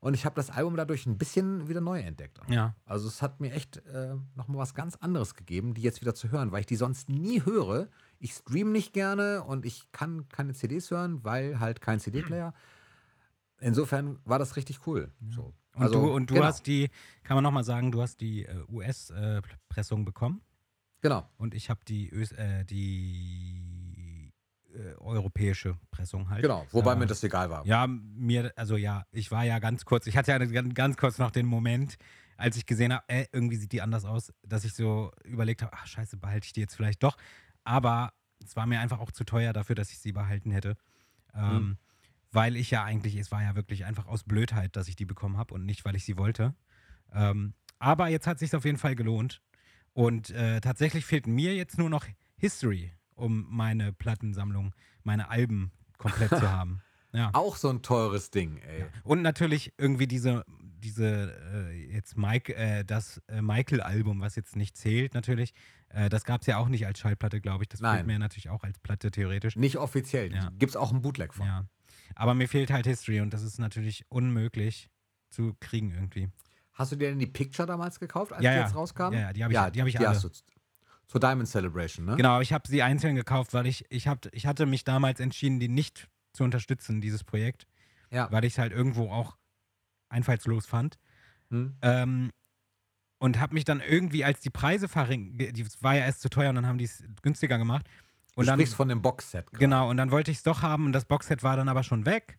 Und ich habe das Album dadurch ein bisschen wieder neu entdeckt. Ja. Also es hat mir echt äh, nochmal was ganz anderes gegeben, die jetzt wieder zu hören, weil ich die sonst nie höre. Ich stream nicht gerne und ich kann keine CDs hören, weil halt kein CD-Player. Insofern war das richtig cool. So. Und Also, du, und du genau, hast die, kann man nochmal sagen, du hast die äh, US-Pressung bekommen Genau. und ich habe die, Ös äh, die äh, europäische Pressung halt. Genau. Wobei Äh, mir das egal war. Ja, mir, also ja, ich war ja ganz kurz, ich hatte ja ganz, ganz kurz noch den Moment, als ich gesehen habe, äh, irgendwie sieht die anders aus, dass ich so überlegt habe, ach scheiße, behalte ich die jetzt vielleicht doch. Aber es war mir einfach auch zu teuer dafür, dass ich sie behalten hätte. Ähm, Mhm. Weil ich ja eigentlich, es war ja wirklich einfach aus Blödheit, dass ich die bekommen habe und nicht, weil ich sie wollte. Ähm, aber jetzt hat sich auf jeden Fall gelohnt. Und äh, tatsächlich fehlt mir jetzt nur noch History, um meine Plattensammlung, meine Alben komplett zu [LAUGHS] haben. Ja. Auch so ein teures Ding, ey. Und natürlich irgendwie diese, diese äh, jetzt Mike, äh, das äh, Michael-Album, was jetzt nicht zählt, natürlich. Äh, das gab es ja auch nicht als Schallplatte, glaube ich. Das fehlt mir natürlich auch als Platte theoretisch. Nicht offiziell. Ja. Gibt es auch ein Bootleg von. Ja. Aber mir fehlt halt History und das ist natürlich unmöglich zu kriegen irgendwie. Hast du dir denn die Picture damals gekauft, als Ja, die ja. jetzt rauskam? Ja, ja, die hab ich- die hab ich alle. hast du zur Diamond Celebration, ne? Genau, ich habe sie einzeln gekauft, weil ich, ich, hab, ich hatte mich damals entschieden, die nicht zu unterstützen, dieses Projekt, Ja. weil ich es halt irgendwo auch einfallslos fand. Hm? Ähm, und habe mich dann irgendwie, als die Preise verringert, die war ja erst zu teuer und dann haben die es günstiger gemacht. Du Und dann, sprichst von dem Boxset. gerade. genau, und dann wollte ich es doch haben und das Boxset war dann aber schon weg.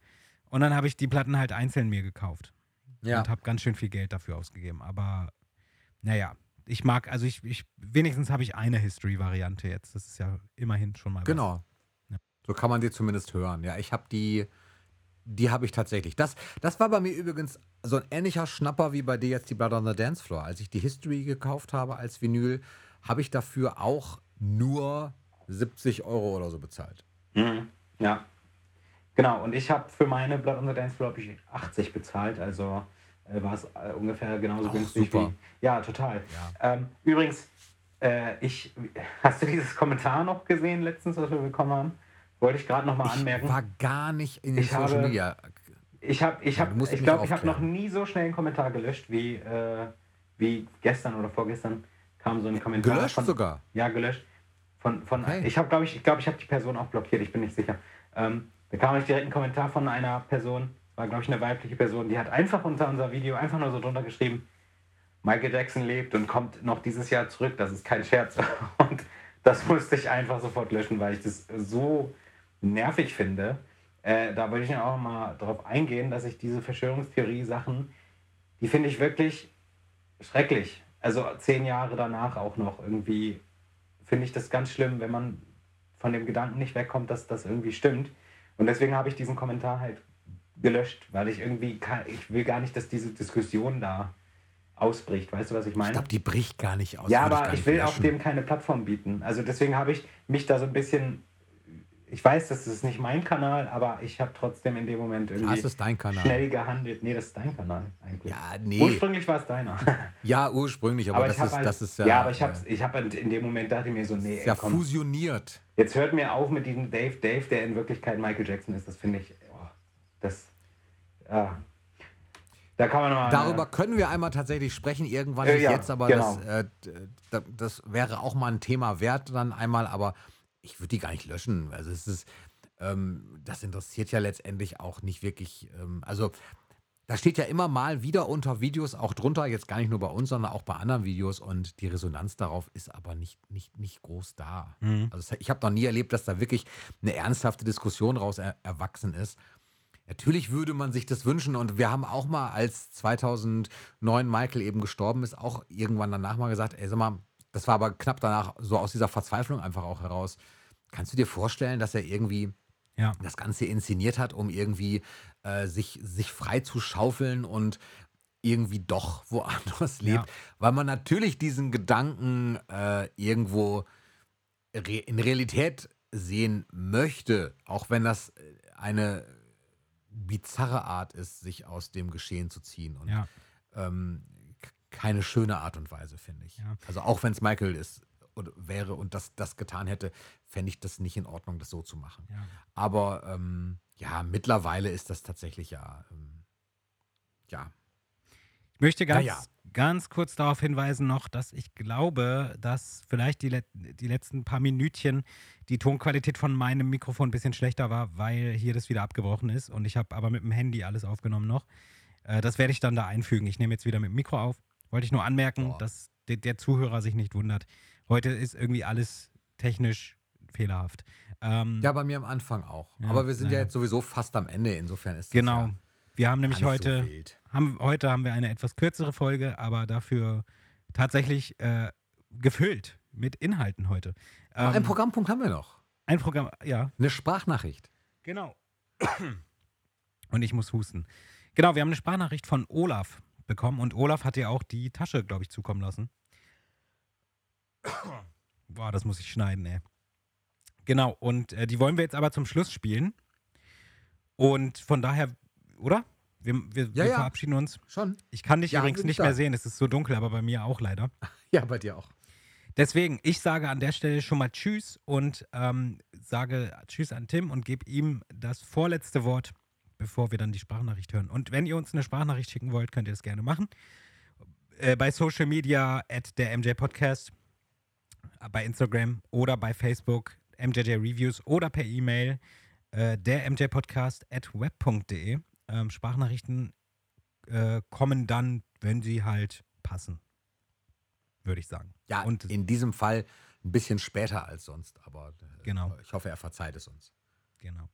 Und dann habe ich die Platten halt einzeln mir gekauft Ja. und habe ganz schön viel Geld dafür ausgegeben. Aber naja, ich mag, also ich, ich wenigstens habe ich eine History-Variante jetzt. Das ist ja immerhin schon mal was. Genau. Ja. So kann man sie zumindest hören. Ja, ich habe die, die habe ich tatsächlich. Das, das war bei mir übrigens so ein ähnlicher Schnapper wie bei dir jetzt die Blood on the Dance Floor. Als ich die History gekauft habe als Vinyl, habe ich dafür auch nur 70 Euro oder so bezahlt. Mhm. Ja. Genau, und ich habe für meine Blood on the Dance Floor hab ich 80 bezahlt, also war es äh, ungefähr genauso Auch günstig super. wie. Ja, total. Ja. Ähm, übrigens, äh, ich, hast du dieses Kommentar noch gesehen letztens, was wir bekommen haben? Wollte ich gerade nochmal Ich anmerken. war gar nicht in den Ich Social habe- Media. Ich habe, ich habe, ich glaube, ich habe noch nie so schnell einen Kommentar gelöscht wie, äh, wie gestern oder vorgestern kam so ein Kommentar. Gelöscht von, sogar. Ja, gelöscht. Von, von, Okay. Ich habe, glaube ich, ich glaube, ich habe die Person auch blockiert. Ich bin nicht sicher. Ähm, da kam ich direkt ein Kommentar von einer Person, war glaube ich eine weibliche Person, die hat einfach unter unser Video einfach nur so drunter geschrieben: Michael Jackson lebt und kommt noch dieses Jahr zurück. Das ist kein Scherz. [LAUGHS] Und das musste ich einfach sofort löschen, weil ich das so nervig finde. Äh, da wollte ich auch mal drauf eingehen, dass ich diese Verschwörungstheorie-Sachen, die finde ich wirklich schrecklich. Also zehn Jahre danach auch noch irgendwie finde ich das ganz schlimm, wenn man von dem Gedanken nicht wegkommt, dass das irgendwie stimmt. Und deswegen habe ich diesen Kommentar halt gelöscht, weil ich irgendwie, kann, ich will gar nicht, dass diese Diskussion da ausbricht. Weißt du, was ich Ich meine? glaube, die bricht gar nicht aus. Ja, aber ich nicht will auch dem keine Plattform bieten. Also deswegen habe ich mich da so ein bisschen ich weiß, das ist nicht mein Kanal, aber ich habe trotzdem in dem Moment irgendwie Das ist dein Kanal. schnell gehandelt. Nee, das ist dein Kanal eigentlich. Ja, nee. Ursprünglich war es deiner. [LAUGHS] Ja, ursprünglich, aber, Aber, das, ich ist, halt, das ist ja, ja. aber ich habe ich hab in dem Moment dachte ich mir so, nee, ist ja komm, fusioniert. jetzt hört mir auf mit diesem Dave Dave, der in Wirklichkeit Michael Jackson ist. Das finde ich, das, ja. Da kann man nochmal. Darüber können wir einmal tatsächlich sprechen, irgendwann Äh, nicht ja, jetzt, aber genau. das, äh, das wäre auch mal ein Thema wert dann einmal, aber ich würde die gar nicht löschen. Also es ist, ähm, das interessiert ja letztendlich auch nicht wirklich, ähm, also da steht ja immer mal wieder unter Videos auch drunter, jetzt gar nicht nur bei uns, sondern auch bei anderen Videos und die Resonanz darauf ist aber nicht, nicht, nicht groß da. Mhm. Also ich habe noch nie erlebt, dass da wirklich eine ernsthafte Diskussion raus er, erwachsen ist. Natürlich würde man sich das wünschen und wir haben auch mal, als 2009 Michael eben gestorben ist, auch irgendwann danach mal gesagt, ey, sag mal, das war aber knapp danach so aus dieser Verzweiflung einfach auch heraus. Kannst du dir vorstellen, dass er irgendwie Ja. das Ganze inszeniert hat, um irgendwie äh, sich, sich frei zu schaufeln und irgendwie doch woanders lebt? Ja. Weil man natürlich diesen Gedanken äh, irgendwo re in Realität sehen möchte, auch wenn das äh, eine bizarre Art ist, sich aus dem Geschehen zu ziehen. Und Ja. ähm, keine schöne Art und Weise, finde ich. Ja. Also auch wenn es Michael ist oder wäre und das, das getan hätte, fände ich das nicht in Ordnung, das so zu machen. Ja. Aber ähm, ja, mittlerweile ist das tatsächlich ja, ähm, ja, möchte ganz, Naja. ganz kurz darauf hinweisen noch, dass ich glaube, dass vielleicht die, die letzten paar Minütchen die Tonqualität von meinem Mikrofon ein bisschen schlechter war, weil hier das wieder abgebrochen ist und ich habe aber mit dem Handy alles aufgenommen noch. Äh, das werde ich dann da einfügen. Ich nehme jetzt wieder mit dem Mikro auf. Wollte ich nur anmerken, Boah. dass de der Zuhörer sich nicht wundert. Heute ist irgendwie alles technisch fehlerhaft. Ähm, ja, bei mir am Anfang auch. Ja, Aber wir sind ja naja. jetzt sowieso fast am Ende, insofern ist das genau. ja Wir haben nämlich heute so haben, heute haben wir eine etwas kürzere Folge, aber dafür tatsächlich äh, gefüllt mit Inhalten heute. Ähm, einen Programmpunkt haben wir noch. ein Programm, ja, Eine Sprachnachricht. genau. Und ich muss husten. Genau, wir haben eine Sprachnachricht von Olaf bekommen und Olaf hat dir auch die Tasche, glaube ich, zukommen lassen. Boah, das muss ich schneiden, ey. Genau, und äh, die wollen wir jetzt aber zum Schluss spielen. Und von daher, oder? Wir, wir, Ja, wir ja. verabschieden uns. Schon? Ich kann dich Ja, übrigens nicht mehr sagen. sehen. Es ist so dunkel, aber bei mir auch leider. [LAUGHS] Ja, bei dir auch. Deswegen, ich sage an der Stelle schon mal Tschüss und ähm, sage Tschüss an Tim und gebe ihm das vorletzte Wort, bevor wir dann die Sprachnachricht hören. Und wenn ihr uns eine Sprachnachricht schicken wollt, könnt ihr das gerne machen. Äh, bei Social Media at der MJ Podcast, äh, bei Instagram oder bei Facebook MJJ Reviews oder per E-Mail äh, der MJ Podcast at web.de. Ähm, Sprachnachrichten äh, kommen dann, wenn sie halt passen, würde ich sagen. Ja, Und- in diesem Fall ein bisschen später als sonst, aber äh, Genau. ich hoffe, er verzeiht es uns. Genau.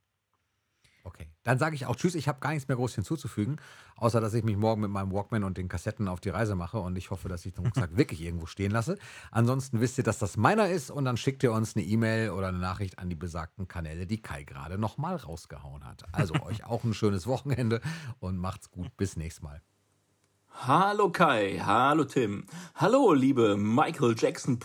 Okay. Dann sage ich auch Tschüss. Ich habe gar nichts mehr groß hinzuzufügen, außer dass ich mich morgen mit meinem Walkman und den Kassetten auf die Reise mache und ich hoffe, dass ich den Rucksack [LAUGHS] wirklich irgendwo stehen lasse. Ansonsten wisst ihr, dass das meiner ist und dann schickt ihr uns eine E-Mail oder eine Nachricht an die besagten Kanäle, die Kai gerade nochmal rausgehauen hat. Also [LAUGHS] euch auch ein schönes Wochenende und macht's gut. Bis nächstes Mal. Hallo Kai, hallo Tim, hallo liebe Michael Jackson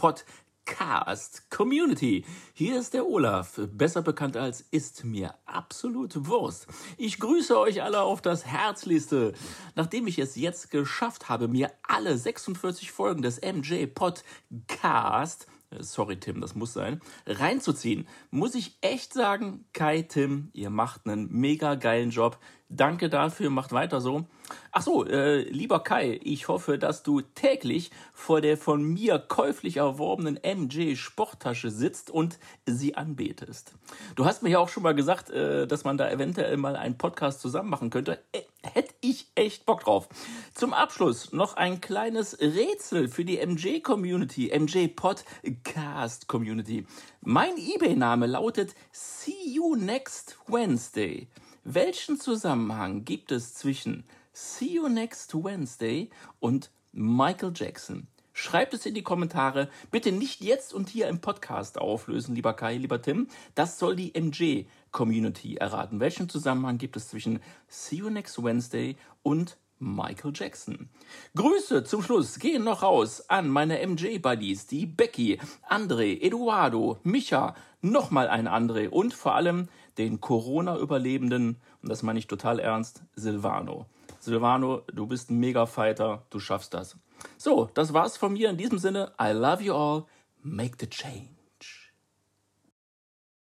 Podcast Community. Hier ist der Olaf, besser bekannt als ist mir absolut Wurst. Ich grüße euch alle auf das Herzlichste. Nachdem ich es jetzt geschafft habe, mir alle 46 Folgen des MJ Podcast äh, sorry Tim, das muss sein, reinzuziehen, muss ich echt sagen, Kai, Tim, ihr macht einen mega geilen Job. Danke dafür, macht weiter so. Ach so, äh, lieber Kai, ich hoffe, dass du täglich vor der von mir käuflich erworbenen MJ Sporttasche sitzt und sie anbetest. Du hast mir ja auch schon mal gesagt, äh, dass man da eventuell mal einen Podcast zusammen machen könnte. Äh, hätte ich echt Bock drauf. Zum Abschluss noch ein kleines Rätsel für die MJ Community, MJ Podcast Community. Mein eBay-Name lautet See You Next Wednesday. Welchen Zusammenhang gibt es zwischen See You Next Wednesday und Michael Jackson? Schreibt es in die Kommentare. Bitte nicht jetzt und hier im Podcast auflösen, lieber Kai, lieber Tim. Das soll die MJ-Community erraten. Welchen Zusammenhang gibt es zwischen See You Next Wednesday und Michael Jackson. Grüße zum Schluss gehen noch raus an meine MJ-Buddies, die Becky, André, Eduardo, Micha, nochmal ein André und vor allem den Corona-Überlebenden, und das meine ich total ernst, Silvano. Silvano, du bist ein Mega-Fighter, du schaffst das. So, das war's von mir in diesem Sinne. I love you all. Make the change.